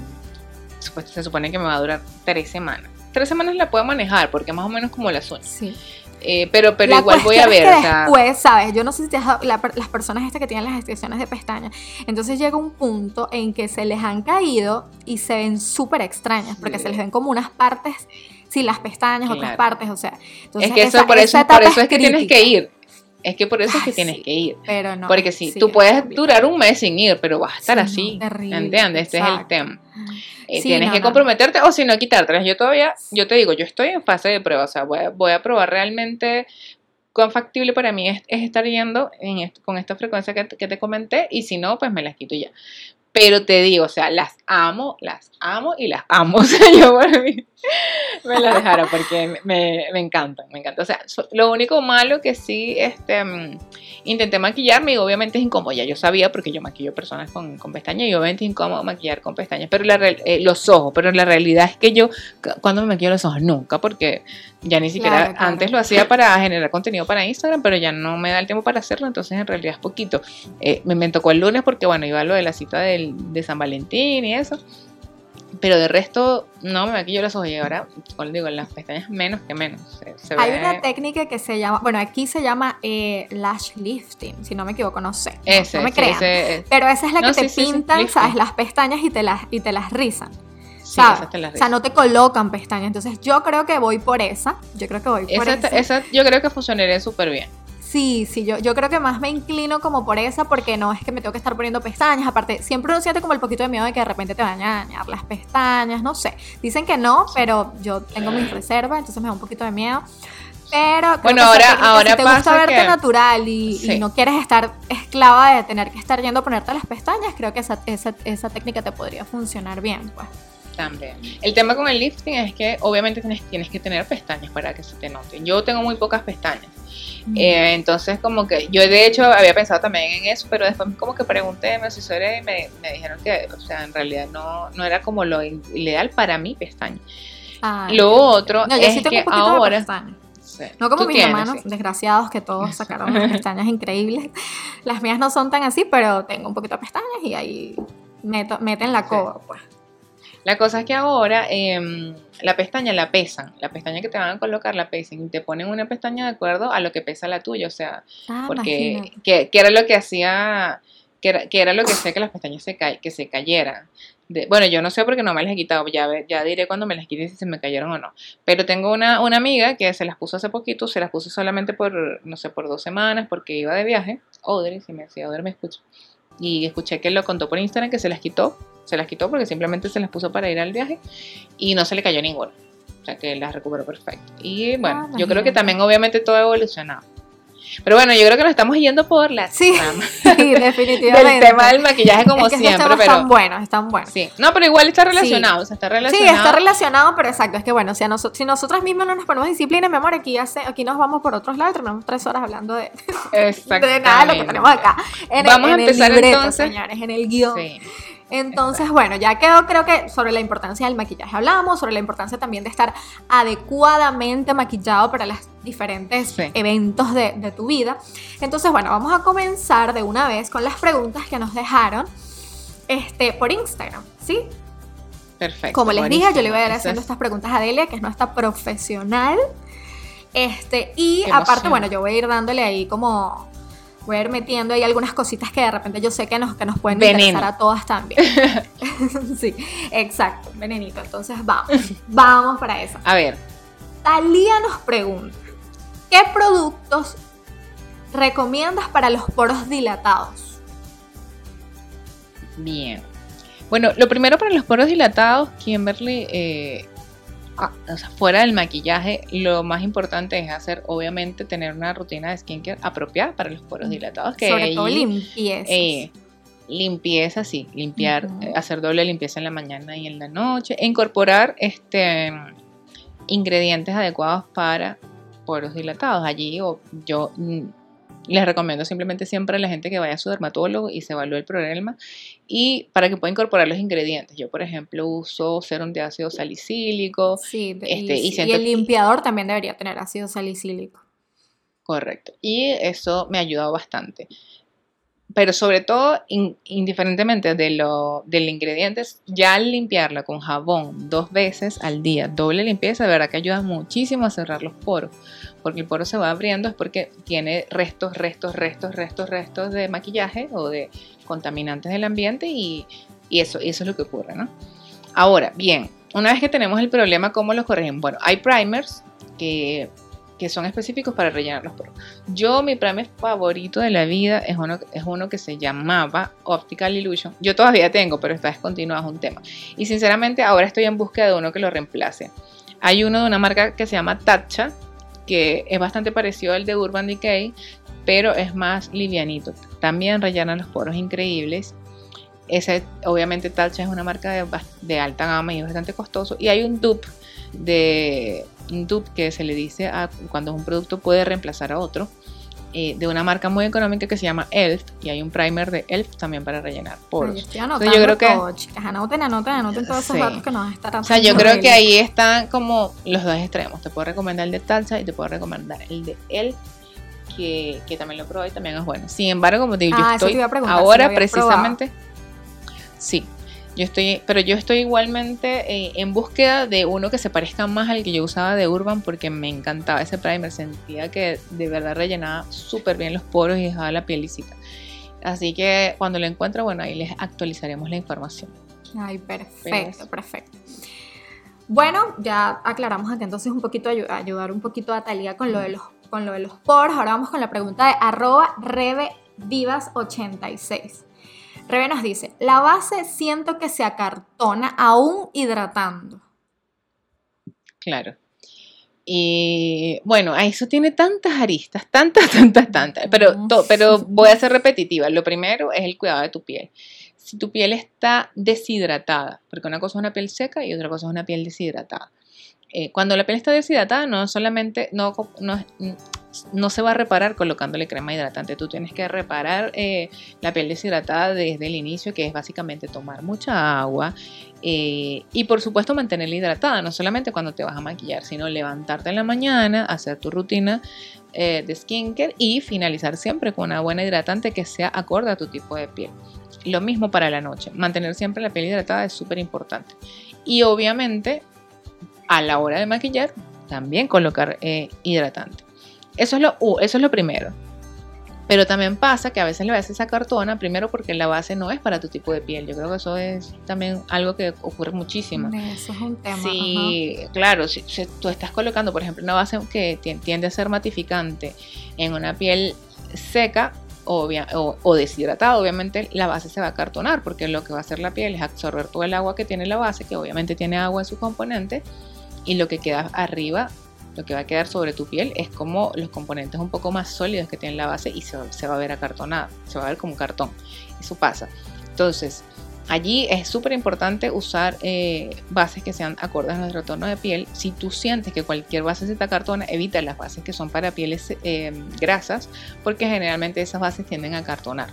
se supone que me va a durar tres semanas. Tres semanas la puedo manejar porque más o menos como las uñas. Sí. Eh, pero pero igual voy a ver. Es que después, ¿sabes? Yo no sé si las personas estas que tienen las extensiones de pestañas, entonces llega un punto en que se les han caído y se ven súper extrañas, porque se les ven como unas partes, sí, las pestañas, otras partes, o sea. es que eso, por eso, por eso es que tienes que ir. Es que por eso es que tienes que ir. Pero no. Porque sí, tú puedes durar un mes sin ir, pero vas a estar así. ¿Entiendes? Este es el tema. Eh, tienes que comprometerte o si no quitártelas. Yo todavía, yo te digo, yo estoy en fase de prueba, o sea, voy a, probar realmente cuán factible para mí es, estar yendo en con esta frecuencia que, que, te comenté y si no, pues me las quito ya. Pero te digo, o sea, las amo, las amo y las amo. O sea, yo por mí me las dejaron porque me, me encantan, me encanta. O sea, lo único malo que sí este, mm, intenté maquillarme y obviamente es incómodo. Ya yo sabía porque yo maquillo personas con, con pestañas y obviamente es incómodo maquillar con pestañas. Pero la, eh, los ojos, pero la realidad es que yo, cuando me maquillo los ojos, nunca, porque ya ni siquiera antes lo hacía para generar contenido para Instagram, pero ya no me da el tiempo para hacerlo, entonces en realidad es poquito. Eh, me, me, tocó el lunes porque, bueno, iba lo de la cita del, de San Valentín y eso. Pero de resto, no me maquillo los ojos y ahora, como digo, las pestañas menos que menos. Hay una técnica que se llama, bueno, aquí se llama eh, lash lifting, si no me equivoco, no sé. no, me crean. Pero esa es la que te pintan, ¿sabes? Las pestañas y te las, y te las rizan. ¿sabes? o sea, no te colocan pestañas. Entonces, yo creo que voy por esa. Yo creo que voy por esa. esa yo creo que funcionaría súper bien. Sí, sí, yo, yo creo que más me inclino como por esa porque no es que me tengo que estar poniendo pestañas. Aparte, siempre uno siente como el poquito de miedo de que de repente te vayan a dañar las pestañas, no sé. Dicen que no, pero yo tengo mis reservas, entonces me da un poquito de miedo. Pero bueno, ahora, ahora si te gusta verte natural y, no quieres estar esclava de tener que estar yendo a ponerte las pestañas, creo que esa, esa, esa técnica te podría funcionar bien, pues. También. El tema con el lifting es que obviamente tienes, tienes que tener pestañas para que se te noten. Yo tengo muy pocas pestañas. Eh, entonces, como que yo de hecho había pensado también en eso, pero después como que pregunté me asesoré y me, me dijeron que, o sea, en realidad no, no era como lo ideal para mi pestaña. lo otro es que ahora... No como mis hermanos, desgraciados, que todos sacaron unas pestañas increíbles. Las mías no son tan así, pero tengo un poquito de pestañas y ahí meto, meten la coba, pues. La cosa es que ahora em, la pestaña la pesan, la pestaña que te van a colocar la pesan y te ponen una pestaña de acuerdo a lo que pesa la tuya, o sea, ah, porque que, era lo que hacía, que era, que era lo que hacía que las pestañas se, que se cayeran. bueno, yo no sé porque no me las he quitado, ya, ya diré cuando me las quite si se me cayeron o no. Pero tengo una, una amiga que se las puso hace poquito, se las puso solamente por, no sé, por dos semanas porque iba de viaje. Audrey, si me decía Audrey me escucha. Y escuché que lo contó por Instagram que se las quitó se las quitó porque simplemente se las puso para ir al viaje y no se le cayó ninguna. O sea que las recuperó perfecto. Y bueno, ah, yo creo que también obviamente todo ha evolucionado. Pero bueno, yo creo que nos estamos yendo por la sí, sí, definitivamente. del tema del maquillaje como es que siempre, pero están buenos, están buenos. Sí, no, pero igual está relacionado, o sea, está relacionado. Sí, está relacionado, pero exacto, es que bueno, si, a si nosotras mismas no nos ponemos disciplina, mi amor, aquí hace, aquí nos vamos por otros lados, tenemos tres horas hablando de, de nada de lo que tenemos acá. En vamos a empezar entonces, señores, en el guion. Sí. Entonces, bueno, ya quedó, creo que sobre la importancia del maquillaje hablamos, sobre la importancia también de estar adecuadamente maquillado para los diferentes eventos de, tu vida. Entonces, bueno, vamos a comenzar de una vez con las preguntas que nos dejaron este, por Instagram, ¿sí? Perfecto. Como les dije, yo le voy a ir haciendo estas preguntas a Delia, que es nuestra profesional. Este, y aparte, bueno, yo voy a ir dándole ahí como voy a ir metiendo ahí algunas cositas que de repente yo sé que nos, que nos pueden interesar a todas también. sí, exacto, venenito. Entonces vamos, vamos para eso. A ver. Talía nos pregunta, ¿qué productos recomiendas para los poros dilatados? Bien. Bueno, lo primero para los poros dilatados, Kimberly, eh, o sea, fuera del maquillaje, lo más importante es hacer, obviamente, tener una rutina de skincare apropiada para los poros dilatados. Que Sobre todo limpieza. Eh, limpieza, sí, limpiar, eh, hacer doble limpieza en la mañana y en la noche, incorporar este ingredientes adecuados para poros dilatados. Allí yo, yo mm, les recomiendo simplemente siempre a la gente que vaya a su dermatólogo y se evalúe el problema y para que pueda incorporar los ingredientes. Yo, por ejemplo, uso serum de ácido salicílico. Sí, este, y, y, el limpiador también debería tener ácido salicílico. Correcto. Y eso me ha ayudado bastante pero sobre todo, indiferentemente de lo, del ingrediente, ya al limpiarla con jabón dos veces al día, doble limpieza, de verdad que ayuda muchísimo a cerrar los poros, porque el poro se va abriendo es porque tiene restos, restos, restos, restos, restos de maquillaje o de contaminantes del ambiente y, eso, es lo que ocurre, ¿no? Ahora, bien, una vez que tenemos el problema, ¿cómo lo corregimos? Bueno, hay primers que son específicos para rellenar los. Yo, mi primer favorito de la vida es uno, es uno que se llamaba Optical Illusion. Yo todavía tengo, pero está descontinuado, es un tema. Y sinceramente ahora estoy en búsqueda de uno que lo reemplace. Hay uno de una marca que se llama Tatcha, que es bastante parecido al de Urban Decay, pero es más livianito. También rellena los poros increíbles. Ese, obviamente Tatcha es una marca de, de alta gama y es bastante costoso. Y hay un dupe de un dupe que se le dice a cuando un producto puede reemplazar a otro. Eh, de una marca muy económica que se llama Elf y hay un primer de Elf también para rellenar poros. yo, yo creo que anoten, anoten, anoten todos esos datos que nos están O sea, yo creo que ahí están como los dos extremos. Te puedo recomendar el de Talsa y te puedo recomendar el de Elf que, que también lo probé y también es bueno. Sin embargo, como te digo, yo ah, estoy ahora precisamente Sí, yo estoy, pero yo estoy igualmente eh, en búsqueda de uno que se parezca más al que yo usaba de Urban porque me encantaba ese primer. Sentía que de verdad rellenaba súper bien los poros y dejaba la piel lisita. Así que cuando lo encuentro, bueno, ahí les actualizaremos la información. Ay, perfecto, perfecto. Bueno, ya aclaramos aquí entonces un poquito, ayudar un poquito a Talía con lo de los, con lo de los poros. Ahora vamos con la pregunta de arroba revivas86. Rebe nos dice, la base siento que se acartona aún hidratando. Claro. Y bueno, eso tiene tantas aristas, tantas, tantas, tantas. Pero, pero voy a ser repetitiva. Lo primero es el cuidado de tu piel. Si tu piel está deshidratada, porque una cosa es una piel seca y otra cosa es una piel deshidratada. Eh, cuando la piel está deshidratada, no solamente no, no, no se va a reparar colocándole crema hidratante. Tú tienes que reparar eh, la piel deshidratada desde el inicio, que es básicamente tomar mucha agua eh, y por supuesto mantenerla hidratada, no solamente cuando te vas a maquillar, sino levantarte en la mañana, hacer tu rutina de skincare y finalizar siempre con una buena hidratante que sea acorde a tu tipo de piel. Lo mismo para la noche, mantener siempre la piel hidratada es súper importante. Y obviamente a la hora de maquillar, también colocar hidratante. Eso es lo, eso es lo primero. Pero también pasa que a veces le ves esa cartona, primero porque la base no es para tu tipo de piel. Yo creo que eso es también algo que ocurre muchísimo. Eso es un tema. Sí, claro, si, tú estás colocando, por ejemplo, una base que tiende a ser matificante en una piel seca o, o, deshidratada, obviamente la base se va a cartonar porque lo que va a hacer la piel es absorber todo el agua que tiene la base, que obviamente tiene agua en su componente, y lo que queda arriba lo que va a quedar sobre tu piel es como los componentes un poco más sólidos que tiene la base y se, va a ver acartonada, se va a ver como cartón. Eso pasa. Entonces, allí es súper importante usar eh, bases que sean acordes a nuestro tono de piel. Si tú sientes que cualquier base se te acartona, evita las bases que son para pieles eh, grasas, porque generalmente esas bases tienden a acartonar.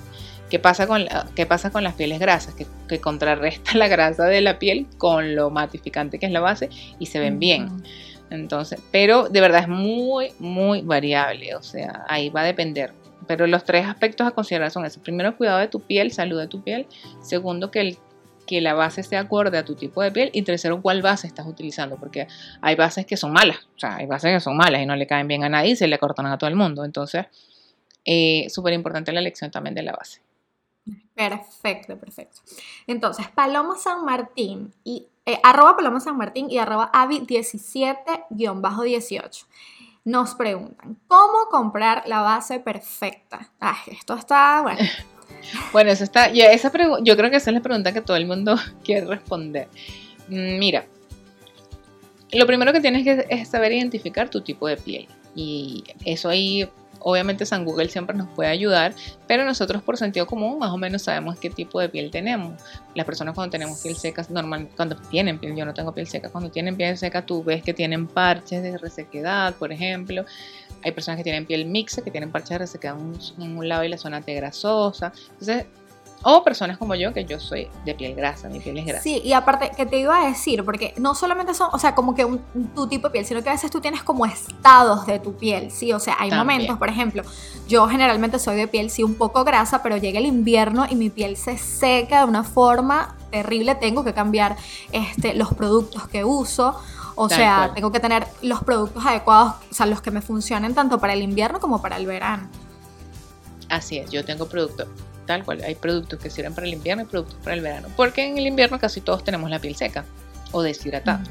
¿Qué pasa con, qué pasa con las pieles grasas? Que, que, contrarresta la grasa de la piel con lo matificante que es la base y se ven bien. Entonces, pero de verdad es muy, muy variable, o sea, ahí va a depender. Pero los tres aspectos a considerar son esos. Primero, cuidado de tu piel, salud de tu piel. Segundo, que, el, que la base esté acorde a tu tipo de piel. Y tercero, cuál base estás utilizando, porque hay bases que son malas. O sea, hay bases que son malas y no le caen bien a nadie y se le cortan a todo el mundo. Entonces, eh, súper importante la elección también de la base. Perfecto, perfecto. Entonces, Paloma San Martín y eh, arroba Paloma San Martín y arroba Avi17-18 nos preguntan, ¿cómo comprar la base perfecta? Ay, esto está, bueno. bueno, eso está, esa yo creo que esa es la pregunta que todo el mundo quiere responder. Mm, mira, lo primero que tienes que es saber identificar tu tipo de piel. Y eso ahí Obviamente San Google siempre nos puede ayudar, pero nosotros por sentido común más o menos sabemos qué tipo de piel tenemos. Las personas cuando tenemos piel seca, normal, cuando tienen piel, yo no tengo piel seca, cuando tienen piel seca tú ves que tienen parches de resequedad, por ejemplo. Hay personas que tienen piel mixta, que tienen parches de resequedad en un lado y la zona T grasosa. Entonces, o personas como yo, que yo soy de piel grasa, mi piel es grasa. Sí, y aparte, que te iba a decir, porque no solamente son, o sea, como que un, tu tipo de piel, sino que a veces tú tienes como estados de tu piel, ¿sí? O sea, hay momentos, por ejemplo, yo generalmente soy de piel, sí, un poco grasa, pero llega el invierno y mi piel se seca de una forma terrible, tengo que cambiar este, los productos que uso. O sea, tengo que tener los productos adecuados, o sea, los que me funcionen tanto para el invierno como para el verano. Así es, yo tengo productos tal cual. Hay productos que sirven para el invierno y productos para el verano. Porque en el invierno casi todos tenemos la piel seca o deshidratada.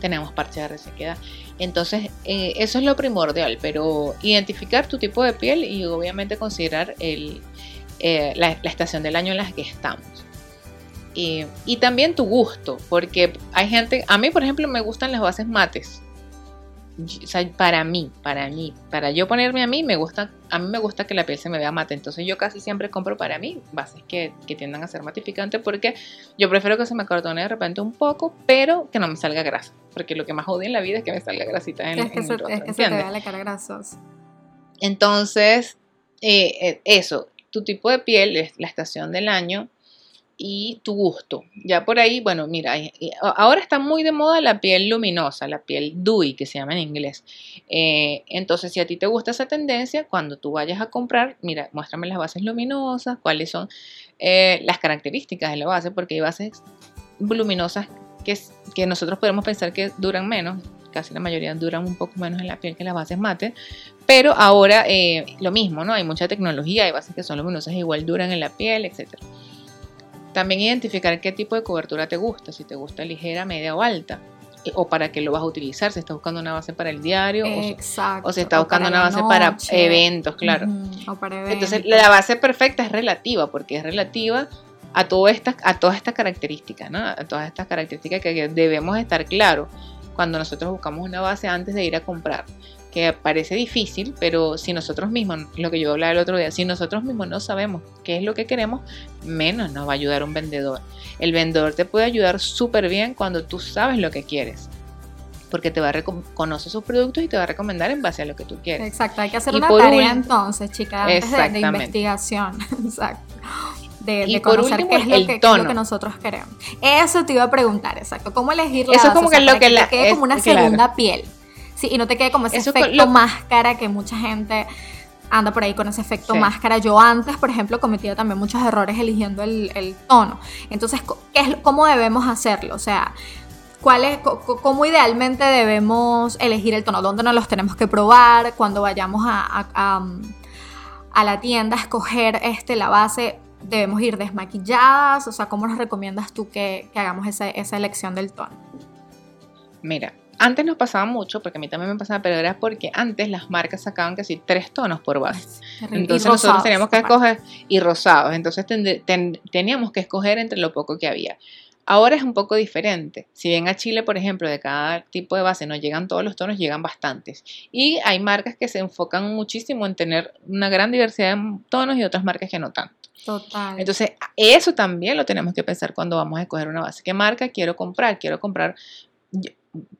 Tenemos parche de resequedad. Entonces, eh, eso es lo primordial, pero identificar tu tipo de piel y obviamente considerar el, eh, la, estación del año en la que estamos. Y, y también tu gusto, porque hay gente, a mí por ejemplo me gustan las bases mates, para mí, para mí, para yo ponerme a mí, me gusta, a mí me gusta que la piel se me vea mate. Entonces yo casi siempre compro para mí bases que, que tiendan a ser matificantes porque yo prefiero que se me cortone de repente un poco, pero que no me salga grasa. Porque lo que más odio en la vida es que me salga grasita en, es que se, el Es que se te vea la cara grasosa. Entonces, eh, eh, eso, tu tipo de piel la estación del año y tu gusto. Ya por ahí, bueno, mira, ahora está muy de moda la piel luminosa, la piel dewy, que se llama en inglés. Eh, entonces, si a ti te gusta esa tendencia, cuando tú vayas a comprar, mira, muéstrame las bases luminosas, cuáles son eh, las características de la base, porque hay bases luminosas que, que nosotros podemos pensar que duran menos, casi la mayoría duran un poco menos en la piel que las bases mate, pero ahora eh, lo mismo, ¿no? Hay mucha tecnología, hay bases que son luminosas igual duran en la piel, etcétera. También identificar qué tipo de cobertura te gusta, si te gusta ligera, media o alta, o para qué lo vas a utilizar, si estás buscando una base para el diario o, si estás buscando una base para eventos, claro. Entonces la base perfecta es relativa, porque es relativa a, todo esta, a todas estas características, ¿no? a todas estas características que debemos estar claros cuando nosotros buscamos una base antes de ir a comprar que parece difícil, pero si nosotros mismos, lo que yo hablaba el otro día, si nosotros mismos no sabemos qué es lo que queremos, menos nos va a ayudar un vendedor. El vendedor te puede ayudar súper bien cuando tú sabes lo que quieres porque te va a conocer sus productos y te va a recomendar en base a lo que tú quieres. Exacto, hay que hacer una tarea entonces, chicas, de, investigación. Exacto. De, conocer qué, es lo, que, lo que nosotros queremos. Eso te iba a preguntar, exacto. ¿Cómo elegir Eso es como que lo que, la, quede como una segunda piel. Sí, y no te quede como ese efecto máscara que mucha gente anda por ahí con ese efecto máscara. Yo antes, por ejemplo, cometía también muchos errores eligiendo el, tono. Entonces, ¿qué es, ¿cómo debemos hacerlo? O sea, ¿cuál es, ¿cómo idealmente debemos elegir el tono? ¿Dónde nos los tenemos que probar? Cuando vayamos a, a, la tienda a escoger este, la base, ¿debemos ir desmaquilladas? O sea, ¿cómo nos recomiendas tú que, que hagamos esa, esa elección del tono? Mira, antes nos pasaba mucho, porque a mí también me pasaba, pero era porque antes las marcas sacaban casi tres tonos por base. Entonces nosotros teníamos que escoger, y rosados, entonces teníamos que escoger entre lo poco que había. Ahora es un poco diferente. Si bien a Chile, por ejemplo, de cada tipo de base no llegan todos los tonos, llegan bastantes. Y hay marcas que se enfocan muchísimo en tener una gran diversidad de tonos y otras marcas que no tanto. Total. Entonces, eso también lo tenemos que pensar cuando vamos a escoger una base. ¿Qué marca quiero comprar? Quiero comprar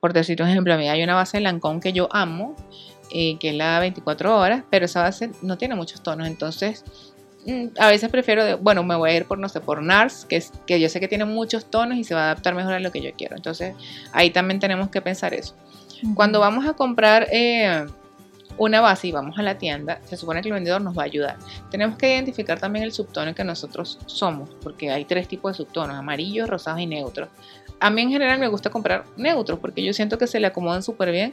por decir un ejemplo, a mí hay una base de Lancome que yo amo, eh, que es la 24 horas, pero esa base no tiene muchos tonos, entonces mm, a veces prefiero, bueno, me voy a ir por, no sé, por NARS, que, es, que yo sé que tiene muchos tonos y se va a adaptar mejor a lo que yo quiero. Entonces, ahí también tenemos que pensar eso. Cuando vamos a comprar eh, una base y vamos a la tienda, se supone que el vendedor nos va a ayudar. Tenemos que identificar también el subtono que nosotros somos, porque hay tres tipos de subtonos, amarillos, rosados y neutros. A mí en general me gusta comprar neutros porque yo siento que se le acomodan súper bien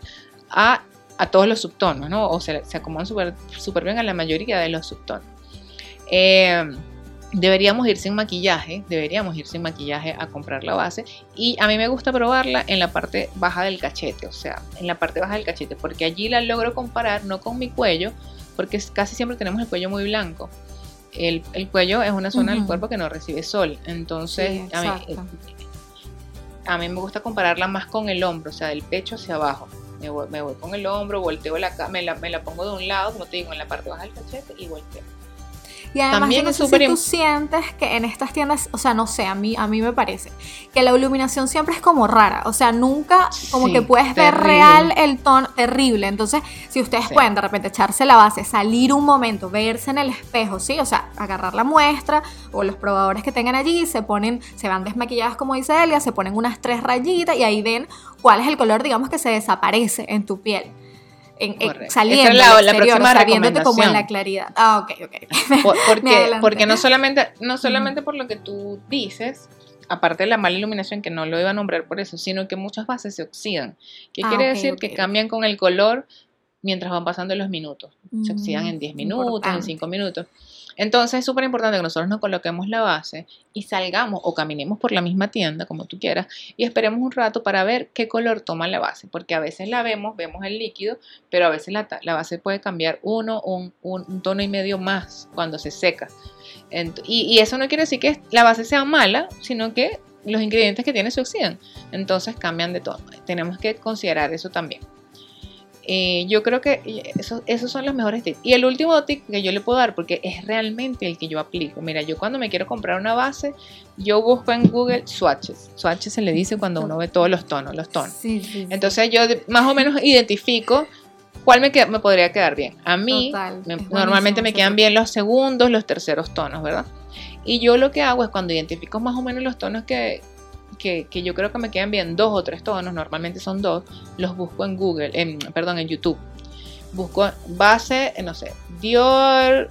a, todos los subtonos, ¿no? O se, se acomodan súper bien a la mayoría de los subtonos. Eh, deberíamos ir sin maquillaje, deberíamos ir sin maquillaje a comprar la base y a mí me gusta probarla en la parte baja del cachete, o sea, en la parte baja del cachete, porque allí la logro comparar no con mi cuello, porque casi siempre tenemos el cuello muy blanco. El, cuello es una zona del cuerpo que no recibe sol, entonces a mí, a mí me gusta compararla más con el hombro, o sea, del pecho hacia abajo. Me voy, me voy con el hombro, volteo la, me la, me la pongo de un lado, como te digo, en la parte baja del cachete y volteo. Y además También no sé si tú sientes que en estas tiendas, o sea, no sé, a mí, a mí me parece que la iluminación siempre es como rara, o sea, nunca como que puedes ver real el tono terrible. Entonces, si ustedes pueden de repente echarse la base, salir un momento, verse en el espejo, sí, o sea, agarrar la muestra o los probadores que tengan allí, se ponen, se van desmaquilladas como dice Elia, se ponen unas tres rayitas y ahí ven cuál es el color, digamos, que se desaparece en tu piel en, saliendo la, la próxima como en la claridad. Ah, ok, ok. porque, porque no solamente, no solamente por lo que tú dices, aparte de la mala iluminación, que no lo iba a nombrar por eso, sino que muchas bases se oxidan. ¿Qué ah, quiere decir? que cambian con el color mientras van pasando los minutos. Se oxidan en 10 mm, minutos, en 5 minutos. Entonces es súper importante que nosotros nos coloquemos la base y salgamos o caminemos por la misma tienda, como tú quieras, y esperemos un rato para ver qué color toma la base, porque a veces la vemos, vemos el líquido, pero a veces la, base puede cambiar uno un, un, tono y medio más cuando se seca. y, y, eso no quiere decir que la base sea mala, sino que los ingredientes que tiene se oxidan, entonces cambian de tono. Tenemos que considerar eso también. Eh, yo creo que esos son los mejores tips. Y el último tip que yo le puedo dar, porque es realmente el que yo aplico. Mira, yo cuando me quiero comprar una base, yo busco en Google swatches. Swatches se le dice cuando uno ve todos los tonos, los tonos. Entonces yo más o menos identifico cuál me, me podría quedar bien. A mí normalmente me quedan bien los segundos, los terceros tonos, ¿verdad? Y yo lo que hago es cuando identifico más o menos los tonos que, que, yo creo que me quedan bien dos o tres tonos, normalmente son dos, los busco en Google, en, perdón, en YouTube. Busco base, no sé, Dior,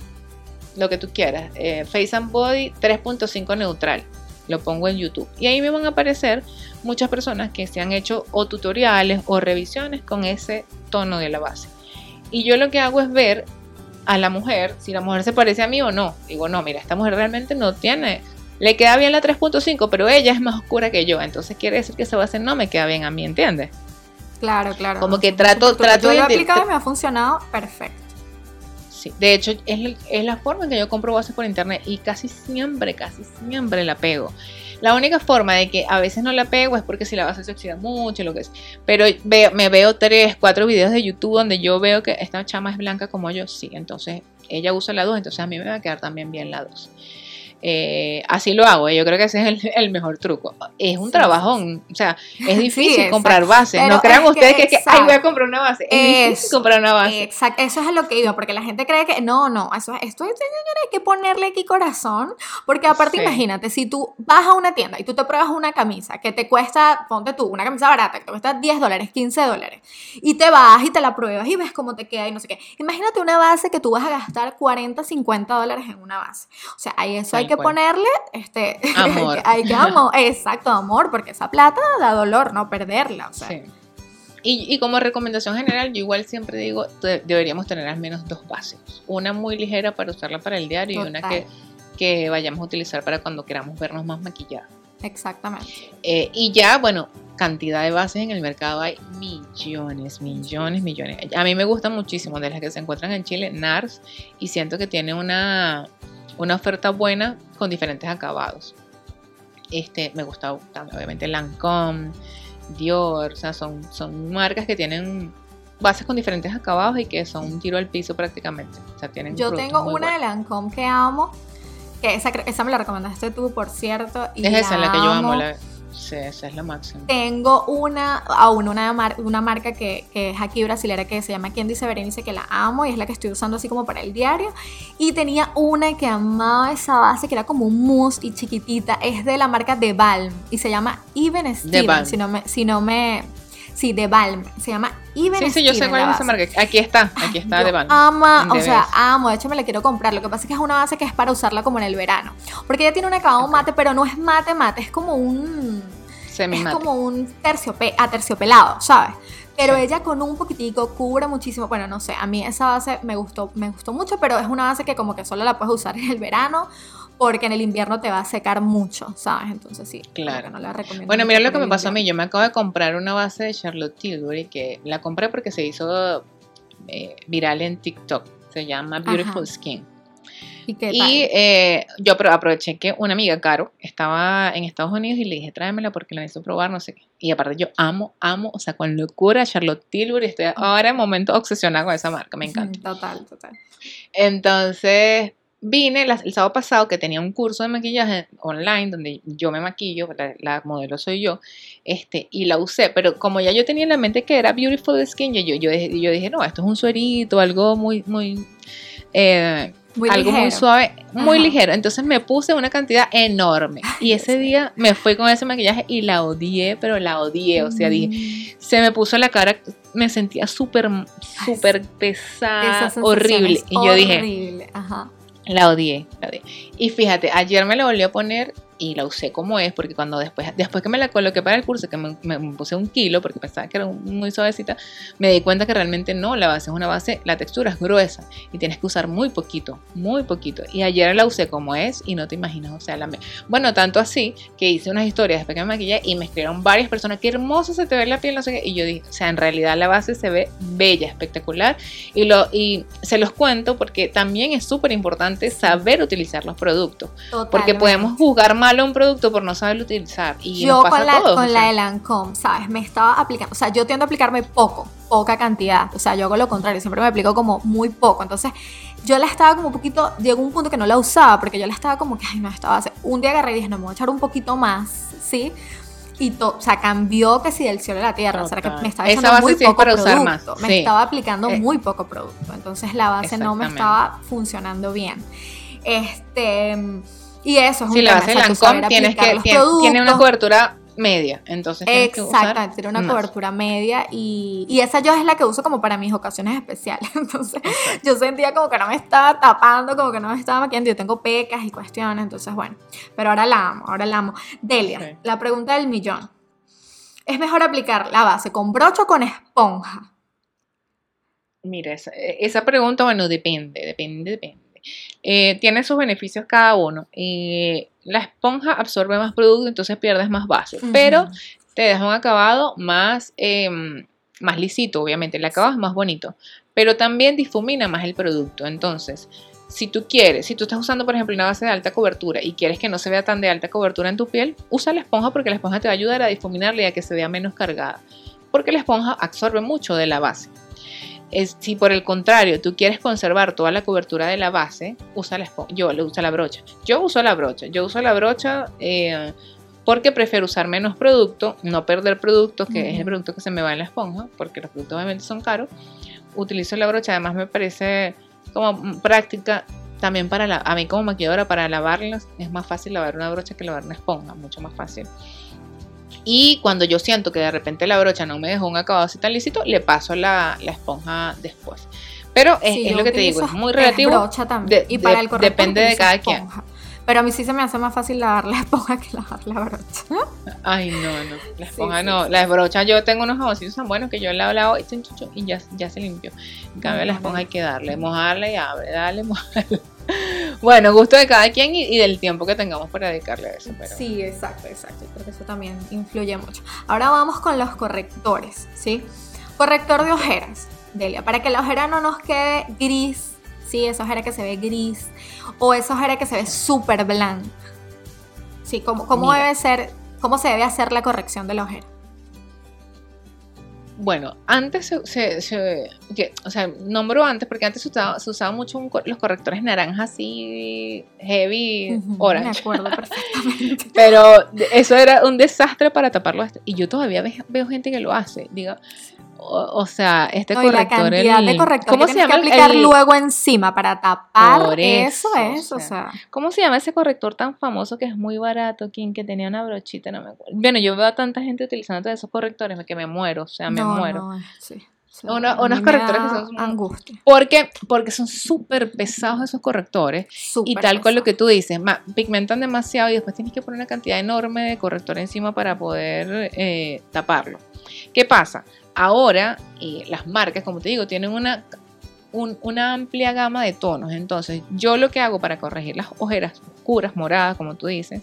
lo que tú quieras, eh, Face and Body 3.5 neutral. Lo pongo en YouTube. Y ahí me van a aparecer muchas personas que se han hecho o tutoriales o revisiones con ese tono de la base. Y yo lo que hago es ver a la mujer si la mujer se parece a mí o no. Digo, no, mira, esta mujer realmente no tiene le queda bien la 3.5, pero ella es más oscura que yo, entonces quiere decir que esa base no me queda bien a mí, ¿entiendes? Claro, claro. Como que trato, trato de... Yo lo he aplicado y me ha funcionado perfecto. Sí, de hecho es, es la forma en que yo compro bases por internet y casi siempre, casi siempre la pego. La única forma de que a veces no la pego es porque si la base se oxida mucho, lo que es. Pero me veo tres, cuatro videos de YouTube donde yo veo que esta chama es blanca como yo, sí. Entonces ella usa la 2, entonces a mí me va a quedar también bien la 2. Eh, así lo hago, yo creo que ese es el, mejor truco. Es un trabajón, o sea, es difícil comprar bases. no crean ustedes que, ay, voy a comprar una base. Es, difícil comprar una base. Exacto, eso es lo que iba, porque la gente cree que no, no, eso, esto hay que ponerle aquí corazón, porque aparte, imagínate, si tú vas a una tienda y tú te pruebas una camisa que te cuesta, ponte tú, una camisa barata que te cuesta 10 dólares, 15 dólares, y te vas y te la pruebas y ves cómo te queda y no sé qué. Imagínate una base que tú vas a gastar 40, 50 dólares en una base. O sea, ahí eso hay que ponerle, este, amor. hay que amor, exacto, amor, porque esa plata da dolor no perderla, o sea. Sí. Y, como recomendación general, yo igual siempre digo, deberíamos tener al menos dos bases. Una muy ligera para usarla para el diario y una que, que, vayamos a utilizar para cuando queramos vernos más maquillados. Exactamente. Eh, y ya, bueno, cantidad de bases en el mercado hay millones, millones, millones. A mí me gustan muchísimo de las que se encuentran en Chile, NARS, y siento que tiene una, una oferta buena con diferentes acabados. Este, me gusta también, obviamente, Lancome, Dior, o sea, son, son marcas que tienen bases con diferentes acabados y que son un tiro al piso prácticamente. O sea, tienen Yo tengo una de Lancome que amo, que esa, esa me la recomendaste tú, por cierto. Y es esa la que yo amo, la, Sí, esa es la máxima. Tengo una, aún una, una marca que, es aquí brasilera que se llama Quien dice Berenice, que la amo y es la que estoy usando así como para el diario. Y tenía una que amaba esa base, que era como un mousse y chiquitita. Es de la marca De Balm y se llama Even Steven, si no me... Si no me Sí, de Balm. Se llama Even Sí, sí, yo sé cuál es esa marca. Aquí está, aquí está de Balm. Ama, o sea, amo. De hecho, me la quiero comprar. Lo que pasa es que es una base que es para usarla como en el verano. Porque ella tiene un acabado mate, pero no es mate, mate. Es como un es como un terciope aterciopelado, ¿sabes? Pero ella con un poquitico cubre muchísimo. Bueno, no sé, a mí esa base me gustó, me gustó mucho, pero es una base que como que solo la puedes usar en el verano porque en el invierno te va a secar mucho, ¿sabes? Entonces sí, claro. No la recomiendo. Bueno, mira lo que me pasó a mí. Yo me acabo de comprar una base de Charlotte Tilbury que la compré porque se hizo eh, viral en TikTok. Se llama Beautiful Skin. ¿Y qué tal? Y eh, yo apro- aproveché que una amiga, Caro, estaba en Estados Unidos y le dije, tráemela porque la necesito probar, no sé qué. Y aparte yo amo, amo, o sea, con locura Charlotte Tilbury. Estoy ahora en momento obsesionada con esa marca, me encanta. Total, total. Entonces vine el sábado pasado que tenía un curso de maquillaje online donde yo me maquillo, la, la modelo soy yo, este, y la usé, pero como ya yo tenía en la mente que era Beautiful Skin, yo, yo, yo, dije- yo dije, no, esto es un suerito, algo muy, muy, eh, Muy algo muy suave, muy Ajá. ligero. Entonces me puse una cantidad enorme. Y ese día me fui con ese maquillaje y la odié, pero la odié. O sea, dije, Mm. se me puso la cara, me sentía súper, súper Esa pesada, horrible. Y yo dije, horrible, Ajá. La odié, la odié. Y fíjate, ayer me la volví a poner y la usé como es, porque cuando después, después que me la coloqué para el curso, que me, me puse un kilo, porque pensaba que era muy suavecita, me di cuenta que realmente no, la base es una base, la textura es gruesa y tienes que usar muy poquito, muy poquito. Y ayer la usé como es y no te imaginas, o sea, la me- bueno, tanto así que hice unas historias después que me maquillé y me escribieron varias personas, qué hermoso se te ve la piel, no sé qué, y yo dije, o sea, en realidad la base se ve bella, espectacular, y, lo, y se los cuento porque también es súper importante saber utilizar los productos. Porque Totalmente. podemos juzgar mal a un producto por no saberlo utilizar. Y yo nos pasa con la, a todos. con o la de Lancome, ¿sabes? Me estaba aplicando, o sea, yo tiendo a aplicarme poco, poca cantidad, o sea, yo hago lo contrario, siempre me aplico como muy poco, entonces yo la estaba como un poquito, llegó un punto que no la usaba, porque yo la estaba como que, ay, no, esta base, un día agarré y dije, no, me voy a echar un poquito más, ¿sí? Y to- o sea, cambió que si del cielo a la tierra, o sea, que me estaba echando muy sí poco para usar producto, más, me sí. estaba aplicando Eh. muy poco producto, entonces la base no me estaba funcionando bien. Este, y eso es un Si la tema, base de exacto, Lancome tienes que, tiene, tiene una cobertura media. Entonces Exactamente, tiene una más. cobertura media y, y esa yo es la que uso como para mis ocasiones especiales. Entonces yo sentía como que no me estaba tapando, como que no me estaba maquillando. Yo tengo pecas y cuestiones, entonces bueno. Pero ahora la amo, ahora la amo. Delia, la pregunta del millón. ¿Es mejor aplicar la base con brocha o con esponja? Mira, esa, esa pregunta, bueno, depende, depende, depende. Eh, tiene sus beneficios cada uno. Eh, la esponja absorbe más producto, entonces pierdes más base. Pero te deja un acabado más, em, más lisito, obviamente. El acabado es más bonito, pero también difumina más el producto. Entonces, si tú quieres, si tú estás usando, por ejemplo, una base de alta cobertura y quieres que no se vea tan de alta cobertura en tu piel, usa la esponja porque la esponja te va a ayudar a difuminarla y a que se vea menos cargada. Porque la esponja absorbe mucho de la base. Es, si por el contrario tú quieres conservar toda la cobertura de la base, usa la esponja. Yo le uso la brocha. Yo uso la brocha. Yo uso la brocha eh, porque prefiero usar menos producto, no perder productos, que es el producto que se me va en la esponja, porque los productos obviamente son caros. Utilizo la brocha, además me parece como práctica también para la, a mí como maquilladora para lavarlas es más fácil lavar una brocha que lavar una esponja, mucho más fácil. Y cuando yo siento que de repente la brocha no me dejó un acabado así tan lícito, le paso la, la esponja después. Pero es, Sí, es yo lo que te digo, es muy relativo. brocha también. de- y para de- el depende de cada quien. Pero a mí sí se me hace más fácil lavar la esponja que lavar la brocha. Ay, no, no. La esponja sí, no. sí. La brocha, yo tengo unos jaboncitos tan buenos que yo la lavo y, ya, ya se limpió. En cambio, la esponja hay que darle, mojarle y abre, dale, mojarle. Bueno, gusto de cada quien y, y del tiempo que tengamos para dedicarle a eso. Pero Sí, exacto, exacto. Creo que eso también influye mucho. Ahora vamos con los correctores, ¿sí? Corrector de ojeras, Delia, para que la ojera no nos quede gris, ¿sí? Esa ojera que se ve gris o esa ojera que se ve súper blanca. Sí, ¿cómo, cómo debe ser, cómo se debe hacer la corrección de la ojera? Bueno, antes se, se- se- que- o sea, nombro antes porque antes se usaba, se usaba mucho un los correctores naranjas así, heavy, Ujú, Me orange. acuerdo perfectamente. Pero eso era un desastre para taparlo. Y yo todavía ve- veo gente que lo hace. Digo, o, o sea, este No, y la corrector. cantidad el- de corrector ¿Cómo que se llama? que aplicar el- luego encima para tapar Por eso, eso, es, o sea. ¿Cómo se llama ese corrector tan famoso que es muy barato? Quien que tenía una brochita, no me acuerdo. Bueno, yo veo a tanta gente utilizando todos esos correctores que me muero, o sea, me no, muero. no, sí, unos correctores que son- angustia. Porque, porque son súper pesados esos correctores. Y Súper tal con lo que tú dices, ma- pigmentan demasiado y después tienes que poner una cantidad enorme de corrector encima para poder eh, taparlo. ¿Qué pasa? Ahora eh, las marcas, como te digo, tienen una, un- una amplia gama de tonos. Entonces, yo lo que hago para corregir las ojeras oscuras, moradas, como tú dices,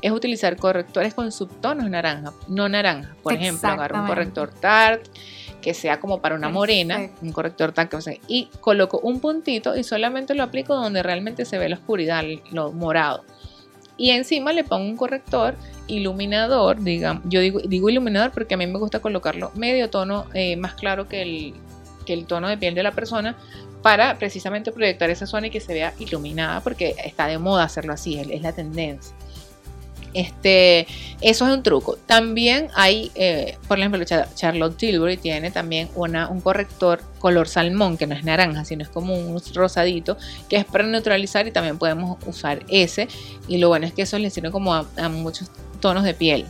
es utilizar correctores con subtonos naranja, no naranja. Por ejemplo, agarro un corrector Tarte que sea como para una morena, un corrector tan y coloco un puntito y solamente lo aplico donde realmente se ve la oscuridad, lo morado. Y encima le pongo un corrector iluminador, digamos, yo digo, digo iluminador porque a mí me gusta colocarlo medio tono eh, más claro que el, que el tono de piel de la persona para precisamente proyectar esa zona y que se vea iluminada porque está de moda hacerlo así, es la tendencia. Este, eso es un truco. También hay, eh, por ejemplo, Charlotte Tilbury tiene también una, un corrector color salmón, que no es naranja, sino es como un rosadito, que es para neutralizar y también podemos usar ese. Y lo bueno es que eso le sirve como a, muchos tonos de piel.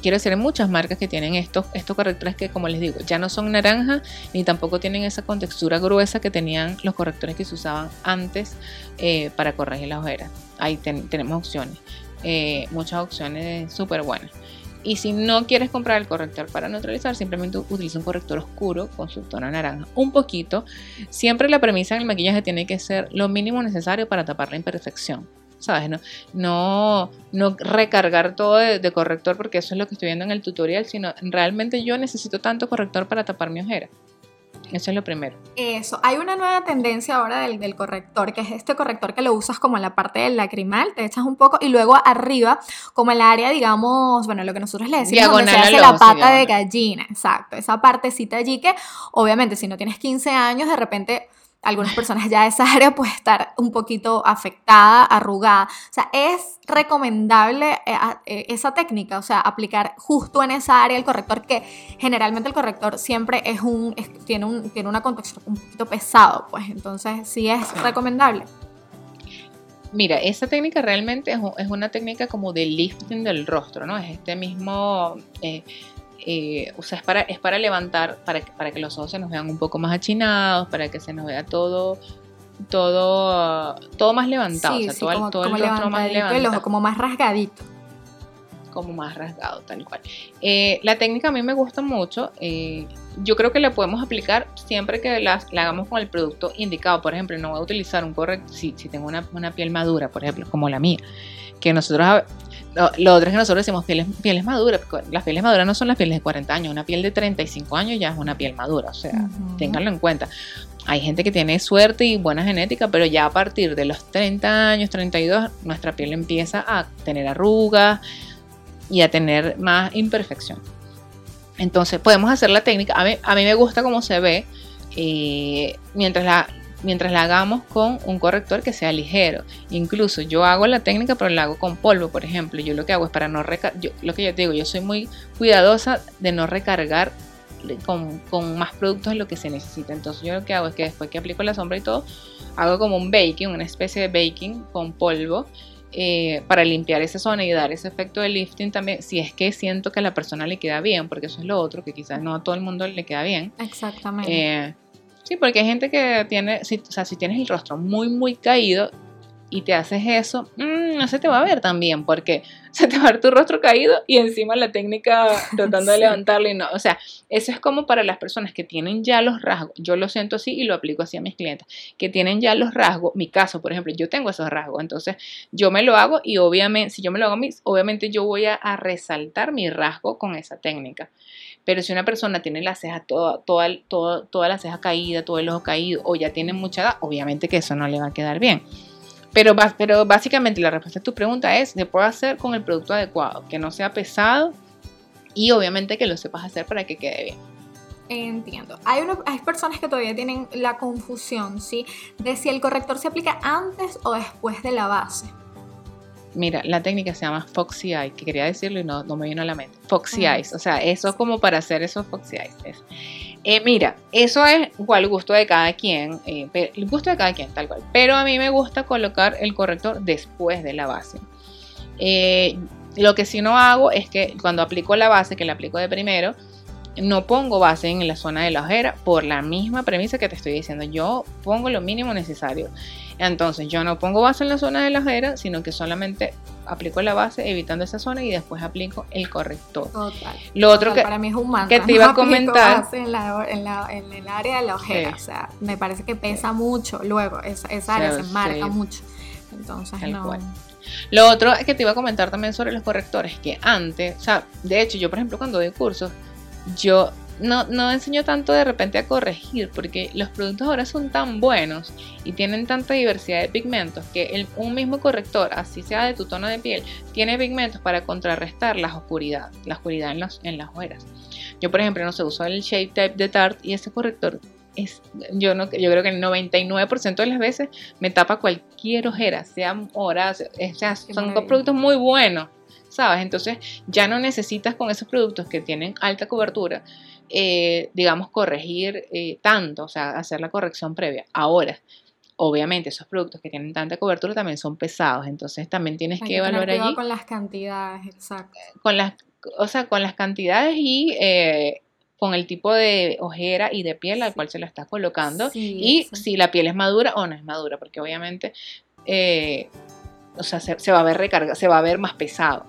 quiero decir, hay muchas marcas que tienen estos, estos correctores que, como les digo, ya no son naranja ni tampoco tienen esa contextura gruesa que tenían los correctores que se usaban antes eh, para corregir las ojeras. Ahí tenemos opciones. Eh, muchas opciones súper buenas. Y si no quieres comprar el corrector para neutralizar, simplemente utiliza un corrector oscuro con su tono naranja. Un poquito. Siempre la premisa en el maquillaje tiene que ser lo mínimo necesario para tapar la imperfección. ¿Sabes? No, no, no recargar todo de, de corrector porque eso es lo que estoy viendo en el tutorial, sino realmente yo necesito tanto corrector para tapar mi ojera. Eso es lo primero. Eso. Hay una nueva tendencia ahora del, del, corrector, que es este corrector que lo usas como en la parte del lacrimal, te echas un poco y luego arriba, como el área, digamos, bueno, lo que nosotros le decimos, donde se hace la pata de gallina. Exacto. Esa partecita allí que, obviamente, si no tienes 15 años, de repente algunas personas ya esa área puede estar un poquito afectada, arrugada. O sea, es recomendable eh, eh, esa técnica, o sea, aplicar justo en esa área el corrector, que generalmente el corrector siempre es un, tiene, un, tiene una contextura un poquito pesado, pues entonces sí es recomendable. Mira, esa técnica realmente es, una técnica como de lifting del rostro, ¿no? Es este mismo... Eh, eh, o sea, es para, es para levantar, para, para que los ojos se nos vean un poco más achinados, para que se nos vea todo todo todo más levantado, o sea, todo, el, todo el rostro más levantado. El ojo como más rasgadito. Como más rasgado, tal cual. Eh, la técnica a mí me gusta mucho. Eh, yo creo que la podemos aplicar siempre que la, la, hagamos con el producto indicado. Por ejemplo, no voy a utilizar un correcto, si, si tengo una, una, piel madura, por ejemplo, como la mía, que nosotros lo, otro es que nosotros decimos pieles, pieles maduras. Las pieles maduras no son las pieles de 40 años. Una piel de 35 años ya es una piel madura. O sea, ténganlo en cuenta. Hay gente que tiene suerte y buena genética, pero ya a partir de los 30 años, 32, nuestra piel empieza a tener arrugas y a tener más imperfección. Entonces, podemos hacer la técnica. A mí, a mí me gusta cómo se ve. Eh, mientras la, mientras la hagamos con un corrector que sea ligero. Incluso yo hago la técnica, pero la hago con polvo, por ejemplo. Yo lo que hago es para no recargar, lo que yo te digo, yo soy muy cuidadosa de no recargar con, más productos de lo que se necesita. Entonces yo lo que hago es que después que aplico la sombra y todo, hago como un baking, una especie de baking con polvo. Eh, para limpiar esa zona y dar ese efecto de lifting también, si es que siento que a la persona le queda bien, porque eso es lo otro, que quizás no a todo el mundo le queda bien. Exactamente. Eh, Sí, porque hay gente que tiene, si, o sea, si tienes el rostro muy, muy caído y te haces eso, mm, no se te va a ver tan bien, porque se te va a ver tu rostro caído y encima la técnica tratando de levantarlo y no. O sea, eso es como para las personas que tienen ya los rasgos. Yo lo siento así y lo aplico así a mis clientes, que tienen ya los rasgos. Mi caso, por ejemplo, yo tengo esos rasgos, entonces yo me lo hago y obviamente, si yo me lo hago, obviamente yo voy a resaltar mi rasgo con esa técnica. Pero si una persona tiene la ceja toda, toda, toda, toda la ceja caída, todo el ojo caído, o ya tiene mucha edad, obviamente que eso no le va a quedar bien. Pero, pero básicamente la respuesta a tu pregunta es, ¿se puede hacer con el producto adecuado? Que no sea pesado y obviamente que lo sepas hacer para que quede bien. Entiendo. Hay, hay personas que todavía tienen la confusión, ¿sí? De si el corrector se aplica antes o después de la base. Mira, la técnica se llama Foxy Eye, que quería decirlo y no, no me vino a la mente. Foxy Eyes, o sea, eso es como para hacer esos Foxy Eyes. Eh, mira, eso es igual gusto de cada quien, eh, el gusto de cada quien, tal cual. Pero a mí me gusta colocar el corrector después de la base. Eh, lo que sí no hago es que cuando aplico la base, que la aplico de primero, no pongo base en la zona de la ojera por la misma premisa que te estoy diciendo. Yo pongo lo mínimo necesario. Entonces yo no pongo base en la zona de la ojera, sino que solamente aplico la base evitando esa zona y después aplico el corrector. Total. Lo otro que, para mí es un que te iba a comentar. En, el área de la ojera. O sea, me parece que pesa mucho luego. Esa, esa área se marca mucho. Entonces no. Lo otro que te iba a comentar también sobre los correctores, que antes, o sea, de hecho yo por ejemplo cuando doy cursos, yo no, no enseño tanto de repente a corregir, porque los productos ahora son tan buenos y tienen tanta diversidad de pigmentos que un mismo corrector, así sea de tu tono de piel, tiene pigmentos para contrarrestar la oscuridad, la oscuridad en, los, en las ojeras. Yo, por ejemplo, no sé, uso el Shape Type de Tarte y ese corrector es, yo, no, yo creo que el 99% de las veces me tapa cualquier ojera, sean horas, sea, son productos muy buenos, ¿sabes? Entonces ya no necesitas con esos productos que tienen alta cobertura, eh, digamos, corregir eh, tanto, o sea, hacer la corrección previa. Ahora, obviamente esos productos que tienen tanta cobertura también son pesados, entonces también tienes que, evaluar allí. Con las cantidades, exacto. Con las, o sea, con las cantidades y eh, con el tipo de ojera y de piel al cual se la estás colocando y si la piel es madura o no es madura, porque obviamente, o sea, se, va a ver recarga, se va a ver más pesado.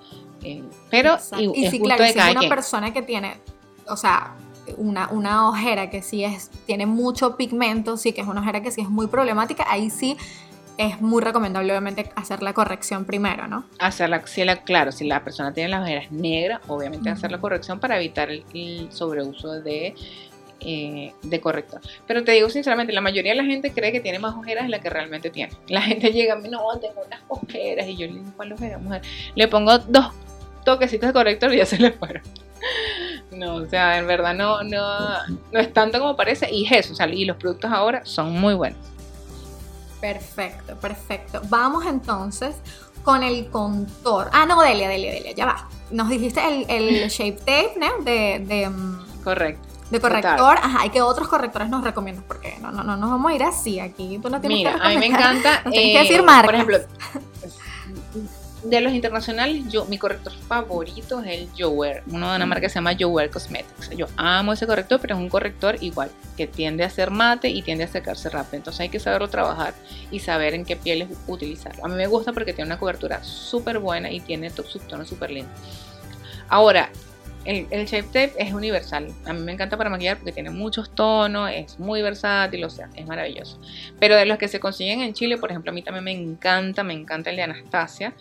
pero y, si, claro, si es una persona que tiene, o sea, una, una ojera que sí es, tiene mucho pigmento, sí que es una ojera que sí es muy problemática, ahí sí es muy recomendable obviamente hacer la corrección primero, ¿no? Hacerla, si la, claro, si la persona tiene las ojeras negras, obviamente hacer la corrección para evitar el, sobreuso de, eh, de corrector. Pero te digo sinceramente, la mayoría de la gente cree que tiene más ojeras de la que realmente tiene. La gente llega a mí, no, tengo unas ojeras, y yo le digo, ¿cuál ojera, mujer? Le pongo dos toquecitos de corrector y ya se le fueron. No, o sea, en verdad no, no, no es tanto como parece y es eso, o sea, y los productos ahora son muy buenos. Perfecto, perfecto. Vamos entonces con el contor. Ah, no, Delia, Delia, Delia, ya va. Nos dijiste el, el shape tape, ¿no? De, de mm, Correcto. De corrector, ajá, ¿y qué otros correctores nos recomiendas? Porque no, no, no nos vamos a ir así aquí. Tú no tienes Mira, a mí me encanta. tienes que decir marcas. Por ejemplo, de los internacionales, yo, mi corrector favorito es el Jower, uno de una marca que se llama Jower Cosmetics. Yo amo ese corrector, pero es un corrector igual, que tiende a ser mate y tiende a secarse rápido. Entonces hay que saberlo trabajar y saber en qué pieles utilizarlo. A mí me gusta porque tiene una cobertura súper buena y tiene subtonos súper lindo. Ahora, el, el, Shape Tape es universal. A mí me encanta para maquillar porque tiene muchos tonos, es muy versátil, o sea, es maravilloso. Pero de los que se consiguen en Chile, por ejemplo, a mí también me encanta, me encanta el de Anastasia,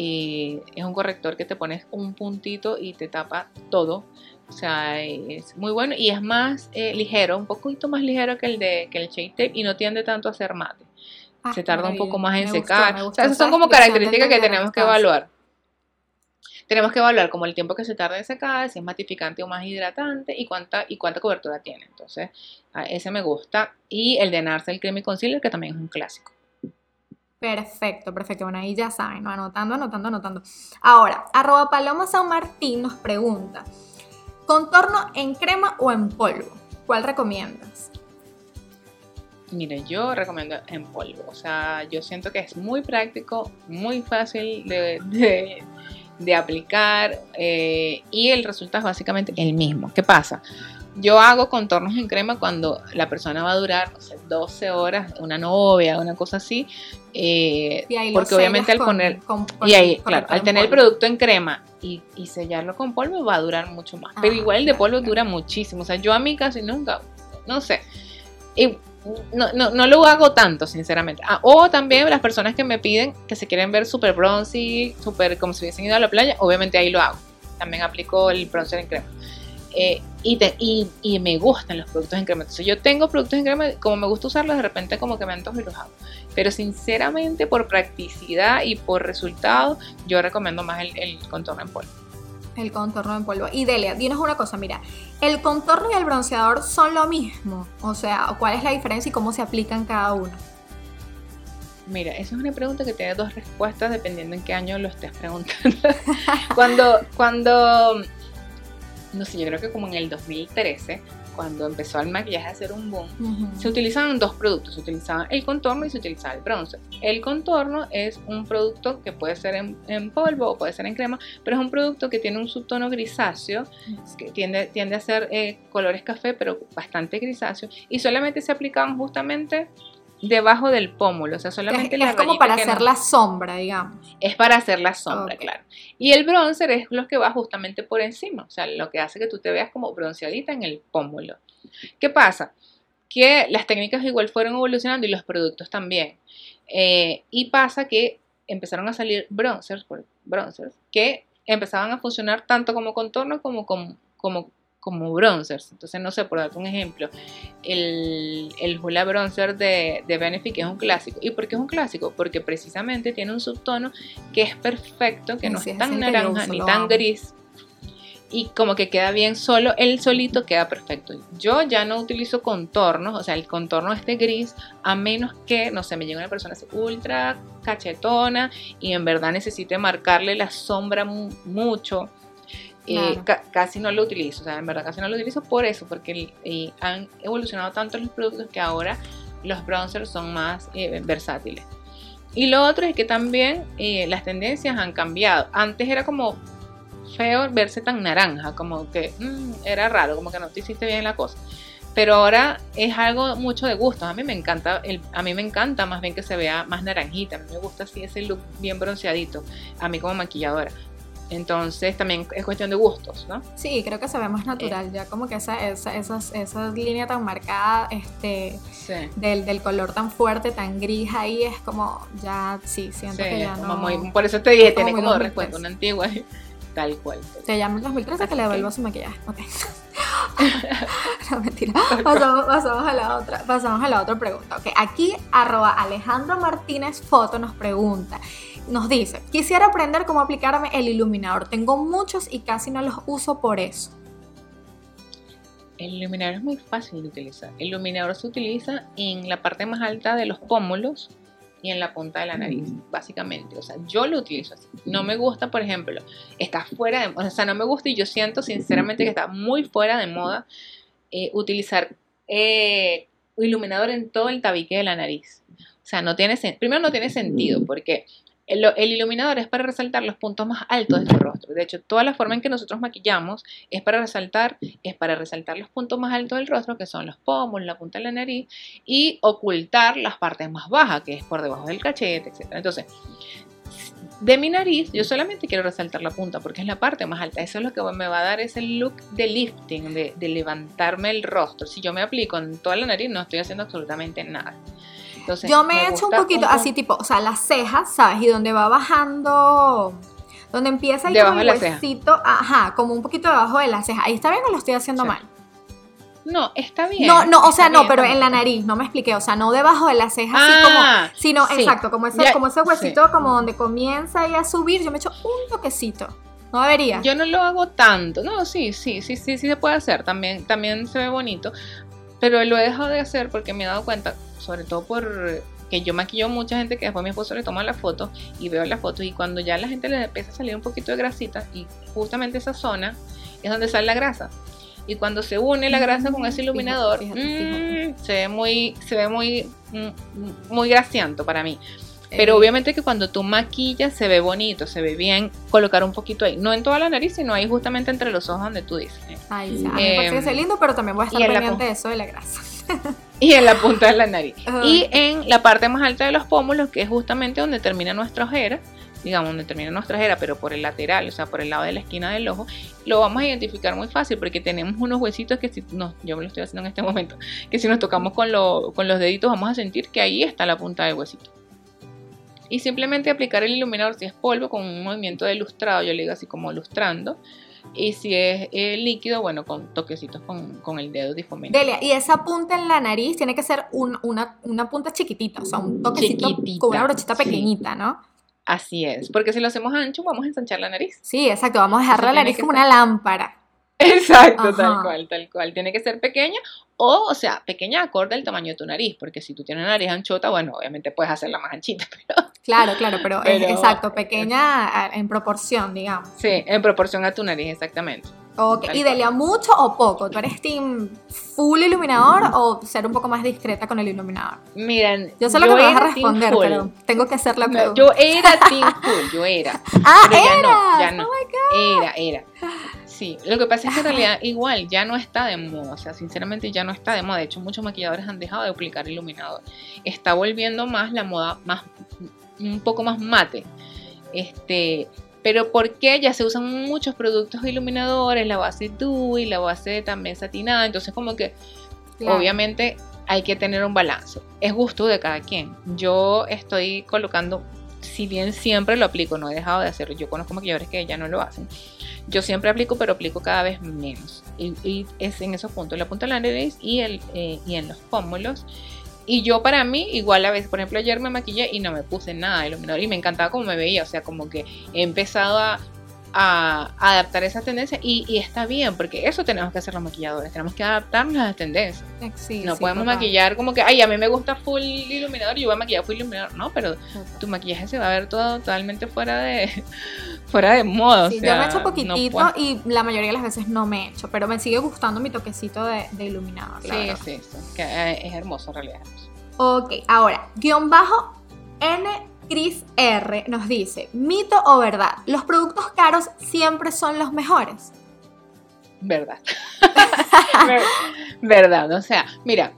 es un corrector que te pones un puntito y te tapa todo. O sea, es muy bueno y es más eh, ligero, un poquito más ligero que el de que el Shade Tape y no tiende tanto a ser mate. Ah, se tarda un poco más en secar. o sea, esas son como características que tenemos que evaluar. Tenemos que evaluar como el tiempo que se tarda en secar, si es matificante o más hidratante y cuánta, y cuánta cobertura tiene. Entonces, ese me gusta. Y el de Narsa, el Creamy Concealer, que también es un clásico. Perfecto, perfecto. Bueno, ahí ya saben, ¿no? Anotando, anotando, anotando. Ahora, arroba Paloma San Martín nos pregunta, ¿contorno en crema o en polvo? ¿Cuál recomiendas? Mire, yo recomiendo en polvo. O sea, yo siento que es muy práctico, muy fácil de, aplicar eh, y el resultado es básicamente el mismo. ¿Qué pasa? Yo hago contornos en crema cuando la persona va a durar, no sé, 12 horas, una novia, una cosa así. Eh, porque obviamente al poner. y ahí, claro, al tener el producto en crema y, sellarlo con polvo va a durar mucho más. Pero ah, igual el de polvo dura muchísimo. O sea, yo a mí casi nunca, no sé. Y no, no, no, lo hago tanto, sinceramente. Ah, o también las personas que me piden que se quieren ver súper bronzy, súper como si hubiesen ido a la playa, obviamente ahí lo hago. También aplico el bronzer en crema. Eh, y, y, me gustan los productos en crema. Entonces yo tengo productos en crema, como me gusta usarlos, de repente como que me antojo y los hago. Pero sinceramente por practicidad y por resultado, yo recomiendo más el, contorno en polvo. El contorno en polvo. Y Delia, dinos una cosa, mira, ¿el contorno y el bronceador son lo mismo? O sea, ¿cuál es la diferencia y cómo se aplican cada uno? Mira, esa es una pregunta que tiene dos respuestas dependiendo en qué año lo estés preguntando. cuando, cuando no sé, yo creo que como en el 2013, cuando empezó el maquillaje a hacer un boom, se utilizaban dos productos, se utilizaba el contorno y se utilizaba el bronce. El contorno es un producto que puede ser en, polvo o puede ser en crema, pero es un producto que tiene un subtono grisáceo, que tiende, tiende a ser eh, colores café, pero bastante grisáceo, y solamente se aplicaban justamente debajo del pómulo, o sea, solamente es, es como para hacer la sombra, digamos. Es para hacer la sombra, claro. Y el bronzer es lo que va justamente por encima, o sea, lo que hace que tú te veas como bronceadita en el pómulo. ¿Qué pasa? Que las técnicas igual fueron evolucionando y los productos también. Eh, y pasa que empezaron a salir bronzers, bronzers que empezaban a funcionar tanto como contorno como como, como como bronzers. Entonces, no sé, por darte un ejemplo, el, el Hula Bronzer de, de Benefit es un clásico. ¿Y por qué es un clásico? Porque precisamente tiene un subtono que es perfecto, que no es tan naranja ni tan gris y como que queda bien solo, el solito queda perfecto. Yo ya no utilizo contornos, o sea, el contorno este gris, a menos que, no sé, me llegue una persona así ultra cachetona y en verdad necesite marcarle la sombra mucho. Eh, casi no lo utilizo, o sea, en verdad casi no lo utilizo por eso, porque eh, han evolucionado tanto los productos que ahora los bronzers son más eh, versátiles. Y lo otro es que también las tendencias han cambiado. Antes era como feo verse tan naranja, como que mm, era raro, como que no te hiciste bien la cosa. Pero ahora es algo mucho de gusto. A mí me encanta, el, a mí me encanta más bien que se vea más naranjita. A mí me gusta así ese look bien bronceadito. A mí como maquilladora. Entonces también es cuestión de gustos, ¿no? Sí, creo que se ve más natural, eh. ya como que esa, esa, esa línea tan marcada este, del, del, color tan fuerte, tan gris ahí, es como ya, sí, siento que ya no... Muy, por eso te dije, tiene como de recuento una antigua. Tal cual. Te llamo el 2013 que le devuelvo su maquillaje. Ok. no, mentira. Pasamos, a la otra. Pasamos a la otra pregunta. Ok. Aquí, arroba Alejandro Martínez Foto nos pregunta. Nos dice, quisiera aprender cómo aplicarme el iluminador. Tengo muchos y casi no los uso por eso. El iluminador es muy fácil de utilizar. El iluminador se utiliza en la parte más alta de los pómulos y en la punta de la nariz, básicamente. O sea, yo lo utilizo así. No me gusta, por ejemplo, está fuera de O sea, no me gusta y yo siento sinceramente que está muy fuera de moda eh, utilizar eh, iluminador en todo el tabique de la nariz. O sea, no tiene primero no tiene sentido porque el, iluminador es para resaltar los puntos más altos de tu rostro. De hecho, toda la forma en que nosotros maquillamos es para resaltar, es para resaltar los puntos más altos del rostro, que son los pómulos, la punta de la nariz, y ocultar las partes más bajas, que es por debajo del cachete, etc. Entonces, de mi nariz, yo solamente quiero resaltar la punta porque es la parte más alta. Eso es lo que me va a dar ese look de lifting, de, de levantarme el rostro. Si yo me aplico en toda la nariz, no estoy haciendo absolutamente nada yo me, he hecho un poquito así tipo, o sea, las cejas, ¿sabes? Y donde va bajando, donde empieza el huesito, ajá, como un poquito debajo de la ceja. Ahí está bien o lo estoy haciendo mal. No, está bien. No, no, o sea, no, pero en la nariz, no me expliqué, o sea, no debajo de la ceja, así como, ah, sino, exacto, como ese, como ese huesito, como donde comienza ahí a subir, yo me echo un toquecito. No debería. Yo no lo hago tanto. No, sí, sí, sí, sí, sí se puede hacer. También, también se ve bonito. Pero lo he dejado de hacer porque me he dado cuenta, sobre todo por que yo maquillo mucha gente que después mi esposo le toma la foto y veo la foto y cuando ya la gente le empieza a salir un poquito de grasita y justamente esa zona es donde sale la grasa. Y cuando se une la grasa con ese iluminador mm, se ve muy se ve muy mm, muy grasiento para mí pero eh. obviamente que cuando tú maquillas se ve bonito, se ve bien colocar un poquito ahí. No en toda la nariz, sino ahí justamente entre los ojos donde tú dices. Ahí, a mí me parece que em, lindo, pero también voy a estar pendiente de eso de la grasa. y en la punta de la nariz. Y en la parte más alta de los pómulos, que es justamente donde termina nuestra ojera, digamos, donde termina nuestra ojera, pero por el lateral, o sea, por el lado de la esquina del ojo, lo vamos a identificar muy fácil porque tenemos unos huesitos que si no, yo me lo estoy haciendo en este momento, que si nos tocamos con, con los deditos vamos a sentir que ahí está la punta del huesito. Y simplemente aplicar el iluminador si es polvo con un movimiento de lustrado, yo le digo así como lustrando, y si es eh, líquido, bueno, con toquecitos con, el dedo difumino. Delia, y esa punta en la nariz tiene que ser una, punta chiquitita, o sea, un toquecito con una brochita pequeñita, ¿no? Así es, porque si lo hacemos ancho, vamos a ensanchar la nariz. Sí, exacto, vamos a dejar la nariz como una lámpara. Exacto, tal cual, tal cual. Tiene que ser pequeña o, o sea, pequeña acorde al tamaño de tu nariz, porque si tú tienes una nariz anchota, bueno, obviamente puedes hacerla más anchita, pero... Claro, claro, pero, exacto, pequeña en proporción, digamos. Sí, en proporción a tu nariz, exactamente. Ok, ¿y Delia, mucho o poco? ¿Tú eres team full iluminador o ser un poco más discreta con el iluminador? Miren, yo sé lo que me vas a responder, pero tengo que hacer la pregunta. yo era team full, yo era. ah, era. Ya no, ya no. Oh era, era. Sí, lo que pasa es que en realidad igual ya no está de moda, o sea, sinceramente ya no está de moda. De hecho, muchos maquilladores han dejado de aplicar iluminador. Está volviendo más la moda más un poco más mate. Este, pero porque ya se usan muchos productos iluminadores, la base dewy, la base también satinada, entonces como que obviamente hay que tener un balance. Es gusto de cada quien. Yo estoy colocando, si bien siempre lo aplico, no he dejado de hacerlo. Yo conozco maquilladores que ya no lo hacen Yo siempre aplico, pero aplico cada vez menos. Y, es en esos puntos, la punta de la nariz y, el, eh, y en los pómulos. Y yo para mí, igual a veces, por ejemplo, ayer me maquillé y no me puse nada de iluminador y me encantaba cómo me veía, o sea, como que he empezado a a, adaptar esa tendencia y, está bien, porque eso tenemos que hacer los maquilladores, tenemos que adaptarnos a las tendencias. no podemos maquillar como que, ay, a mí me gusta full iluminador, yo voy a maquillar full iluminador, no, pero tu maquillaje se va a ver todo totalmente fuera de fuera de moda. yo me he hecho poquitito y la mayoría de las veces no me he hecho, pero me sigue gustando mi toquecito de, iluminador. Sí, sí, sí, que eh, es hermoso en realidad. Ok, ahora, guion bajo N Chris R nos dice, mito o verdad, los productos caros siempre son los mejores. Verdad. verdad, o sea, mira,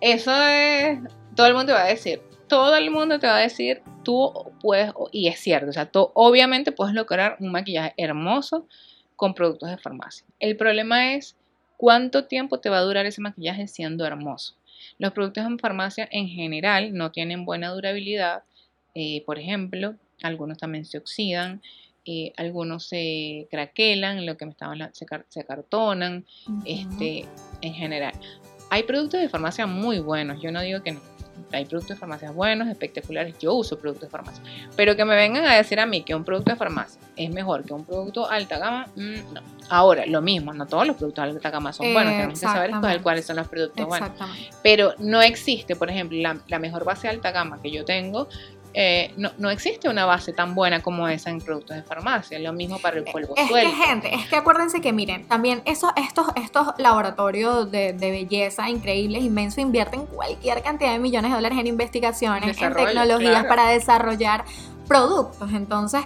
eso es, todo el mundo te va a decir, todo el mundo te va a decir, tú puedes, y es cierto, o sea, tú obviamente puedes lograr un maquillaje hermoso con productos de farmacia. El problema es cuánto tiempo te va a durar ese maquillaje siendo hermoso. Los productos en farmacia en general no tienen buena durabilidad eh, por ejemplo, algunos también se oxidan, eh, algunos se craquelan, lo que me estaban se, se acartonan, este, en general. Hay productos de farmacia muy buenos, yo no digo que no. Hay productos de farmacia buenos, espectaculares. Yo uso productos de farmacia. Pero que me vengan a decir a mí que un producto de farmacia es mejor que un producto alta gama, mm, no. Ahora, lo mismo, no todos los productos de alta gama son buenos. Tenemos que saber cuáles son los productos buenos. Pero no existe, por ejemplo, la, la mejor base de alta gama que yo tengo eh, no, existe una base tan buena como esa en productos de farmacia. Lo mismo para el polvo es suelto. Que, gente, es que acuérdense que miren, también esos, estos, estos laboratorios de, belleza increíbles, inmensos, invierten cualquier cantidad de millones de dólares en investigaciones, en tecnologías para desarrollar productos. Entonces,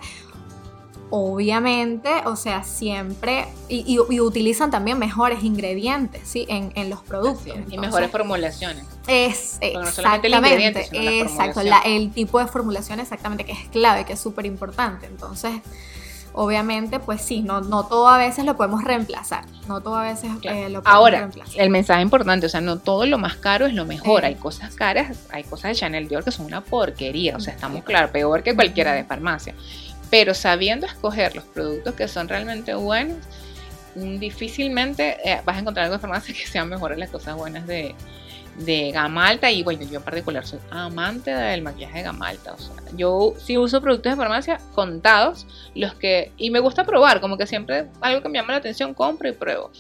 obviamente, o sea, siempre, y, utilizan también mejores ingredientes, ¿sí? En, los productos. y mejores formulaciones. Es, exactamente, exacto, el tipo de formulación exactamente, que es clave, que es súper importante. Entonces, obviamente, pues sí, no, no todo a veces lo podemos reemplazar, no todo a veces eh, lo podemos Ahora, reemplazar. el mensaje importante, o sea, no todo lo más caro es lo mejor, hay cosas caras, hay cosas de Chanel Dior que son una porquería, o sea, estamos claros, peor que cualquiera de farmacia. Pero sabiendo escoger los productos que son realmente buenos, mm, difícilmente eh, vas a encontrar algo de farmacia que sean mejores las cosas buenas de, de gama alta. Y bueno, yo en particular soy amante del maquillaje de gama alta. O sea, yo sí uso productos de farmacia contados, los que. Y me gusta probar, como que siempre algo que me llama la atención, compro y pruebo.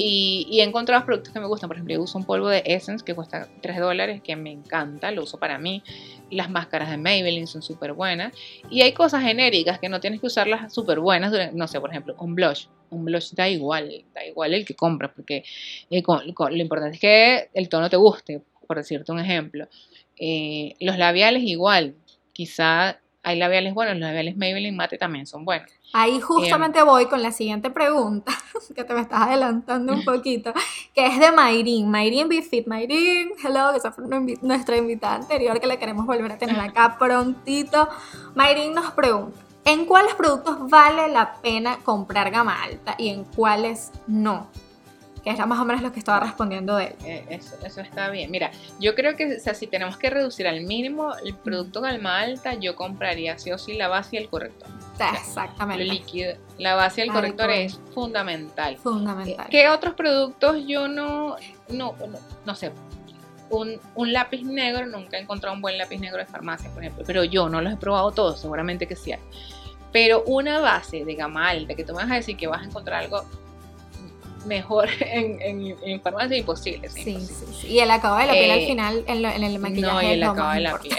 Y, he encontrado productos que me gustan. Por ejemplo, yo uso un polvo de Essence que cuesta 3 dólares, que me encanta, lo uso para mí. Las máscaras de Maybelline son súper buenas. Y hay cosas genéricas que no tienes que usarlas súper buenas. No sé, por ejemplo, un blush. Un blush da igual, da igual el que compras, porque eh, lo importante es que el tono te guste, por decirte un ejemplo. Eh, los labiales igual. Quizá hay labiales buenos, los labiales Maybelline mate también son buenos. Ahí justamente voy con la siguiente pregunta, que te me estás adelantando un poquito, que es de Mayrin. Mayrin Bifit. Mayrin, hello, que esa fue nuestra invitada anterior, que la queremos volver a tener acá prontito. Mayrin nos pregunta, ¿en cuáles productos vale la pena comprar gama alta y en cuáles no? Que era más o menos lo que estaba respondiendo él. Eh, eso, eso, está bien. Mira, yo creo que o sea, si tenemos que reducir al mínimo el producto gama alta, yo compraría sí o sí la base y el corrector. Exactamente. líquido. La base del corrector es fundamental. Fundamental. ¿Qué otros productos yo no, no, no, sé? Un, un, lápiz negro, nunca he encontrado un buen lápiz negro de farmacia, por ejemplo, pero yo no los he probado todos, seguramente que sí hay. Pero una base de gama alta, que tú me vas a decir que vas a encontrar algo mejor en, en, farmacia imposible. Sí, sí, sí, Y el acabado de la piel al eh, final en, en el maquillaje no, y el es acabado de la piel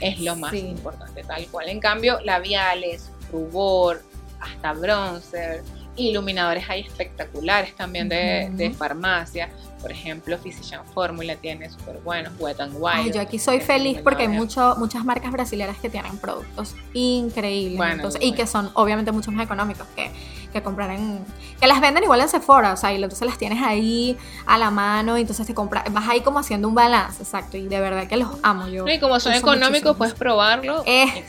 es lo más importante, tal cual. En cambio, labiales, rubor, hasta bronzer, iluminadores hay espectaculares también de, farmacia. Por ejemplo, Physician Formula tiene súper buenos, Wet and Wild. yo aquí soy feliz porque hay mucho, muchas marcas brasileñas que tienen productos increíbles y que son obviamente mucho más económicos que que comprar en... que las venden igual en Sephora, o sea, y entonces las tienes ahí a la mano y entonces te compras, vas ahí como haciendo un balance, exacto, y de verdad que los amo yo. Y como son económicos, puedes probarlo.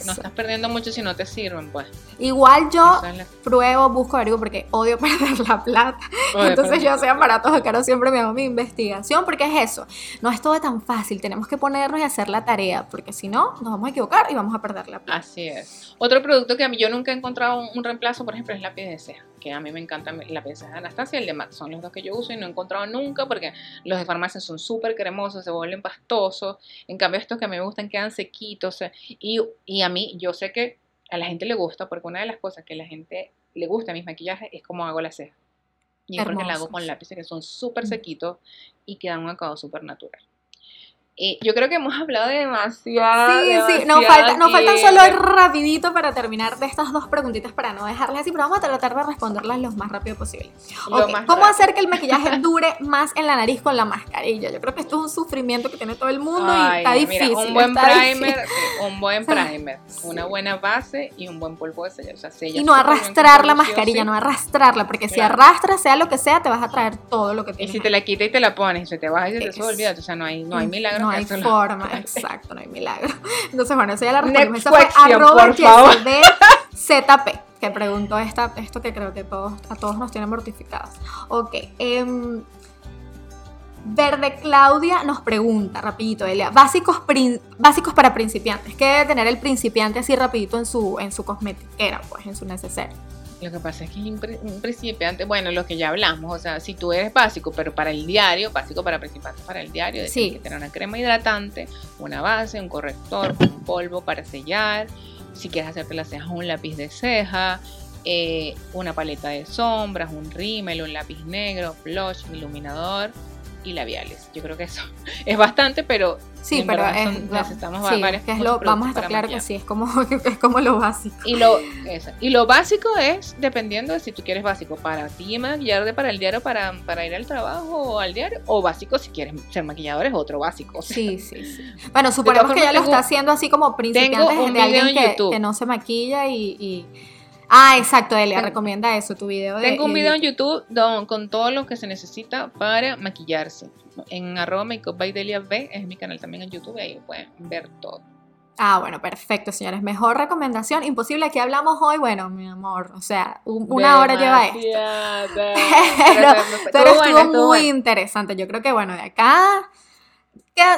No estás perdiendo mucho si no te sirven, pues. Igual yo pruebo, busco algo porque odio perder la plata. entonces yo soy aparatos caro siempre me hago mi investigación porque es eso. No es todo tan fácil, tenemos que ponernos y hacer la tarea porque si no nos vamos a equivocar y vamos a perder la plata. Así es. Otro producto que a mí yo nunca he encontrado un, reemplazo, por ejemplo, es la piel de ceja, que a mí me encanta el lápiz de Anastasia y el de MAC. Son los dos que yo uso y no he encontrado nunca porque los de farmacia son súper cremosos, se vuelven pastosos. En cambio, estos que a mí me gustan quedan sequitos. Y, y a mí, yo sé que a la gente le gusta porque una de las cosas que a la gente le gusta a mis maquillajes es cómo hago la ceja. Y es porque la hago con lápices que son súper mm. sequitos y quedan un acabado súper natural. Eh, yo creo que hemos hablado de demasiado. Sí, sí, nos, falta, nos faltan solo rapidito para terminar de estas dos preguntitas para no dejarlas así, pero vamos a tratar de responderlas lo más rápido posible. ¿Cómo hacer que el maquillaje dure más en la nariz con la mascarilla? Yo creo que esto es un sufrimiento que tiene todo el mundo y está difícil. un buen primer, un buen primer, una buena base y un buen polvo de sello. y no arrastrar la mascarilla, no arrastrarla, porque si arrastras, sea lo que sea, te vas a traer todo lo que tienes. Y si te la quitas y te la pones, se te baja y se te olvida, o sea, no hay, no hay milagro no hay forma, exacto, no hay milagro. Entonces, bueno, eso ya la. Esa fue arroba ZP, que preguntó esta, esto que creo que todos, a todos nos tiene mortificados. Ok, eh, Verde Claudia nos pregunta, rapidito, Elia, básicos, básicos para principiantes. ¿Qué debe tener el principiante así rapidito en su, en su cosmetiquera, pues, en su necesario? Lo que pasa es que un principiante, bueno, lo que ya hablamos, o sea, si tú eres básico, pero para el diario, básico para principiantes para el diario, sí. que tener una crema hidratante, una base, un corrector, un polvo para sellar, si quieres hacerte las cejas, un lápiz de ceja, eh, una paleta de sombras, un rímel, un lápiz negro, blush, iluminador y labiales. Yo creo que eso es bastante, pero sí, pero es, necesitamos sí, varias es lo, vamos a estar claro que sí, es como, es como lo básico. Y lo, y lo básico es, dependiendo de si tú quieres básico para ti maquillarte para el diario, para, para ir al trabajo o al diario, o básico si quieres ser maquillador es otro básico. Sí, sí, sí. Bueno, suponemos que ya lo está haciendo así como principiante de alguien que, que, no se maquilla y Ah, exacto, Elia, recomienda eso, tu video. De, Tengo un video en YouTube con todo lo que se necesita para maquillarse. En arroba makeup by Delia B es mi canal también en YouTube, ahí pueden ver todo. Ah, bueno, perfecto, señores. Mejor recomendación. Imposible que hablamos hoy. Bueno, mi amor, o sea, una hora lleva esto. pero, estuvo muy interesante. Yo creo que, bueno, de acá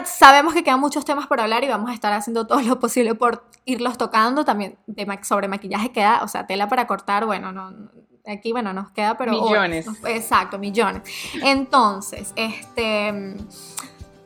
sabemos que quedan muchos temas por hablar y vamos a estar haciendo todo lo posible por irlos tocando. También sobre maquillaje queda, o sea, tela para cortar, bueno, no, aquí, bueno, nos queda, pero... Millones. exacto, millones. Entonces, este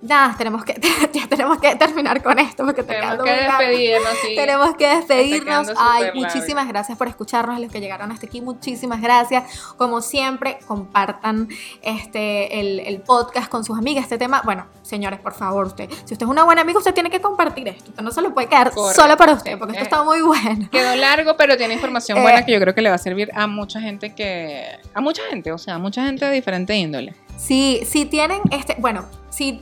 nada, tenemos que, ya tenemos que terminar con esto porque tenemos que despedirnos. Tenemos que despedirnos. Ay, muchísimas gracias por escucharnos, los que llegaron hasta aquí, muchísimas gracias. Como siempre, compartan este el, podcast con sus amigas. Este tema, bueno, señores, por favor, usted, si usted es una buena amiga, usted tiene que compartir esto. Usted no se lo puede quedar solo para usted, porque esto está muy bueno. Quedó largo, pero tiene información buena eh, que yo creo que le va a servir a mucha gente que, a mucha gente, o sea, a mucha gente de diferente índole. Sí, si tienen este, bueno, si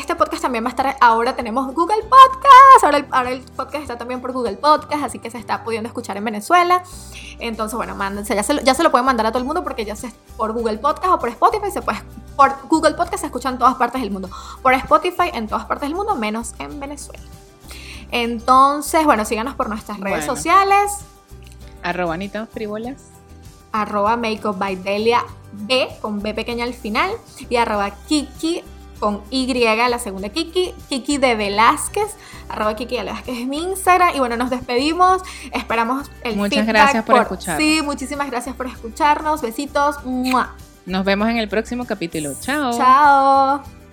este podcast también va a estar, ahora tenemos Google Podcast, ahora el, ahora el, podcast está también por Google Podcast, así que se está pudiendo escuchar en Venezuela. Entonces, bueno, mándense, ya se, ya se lo pueden mandar a todo el mundo porque ya sea por Google Podcast o por Spotify se puede, por Google Podcast se escucha en todas partes del mundo, por Spotify en todas partes del mundo, menos en Venezuela. Entonces, bueno, síganos por nuestras redes sociales. Arroba Anita Frivolas. Arroba Makeup by Delia B, con B pequeña al final. Y arroba Kiki con Y, la segunda Kiki, Kiki de Velázquez, arroba Kiki de Velázquez es mi Instagram. Y bueno, nos despedimos. Esperamos el Muchas gracias por, escuchar. Sí, muchísimas gracias por escucharnos. Besitos. Nos vemos en el próximo capítulo. Chao. Chao.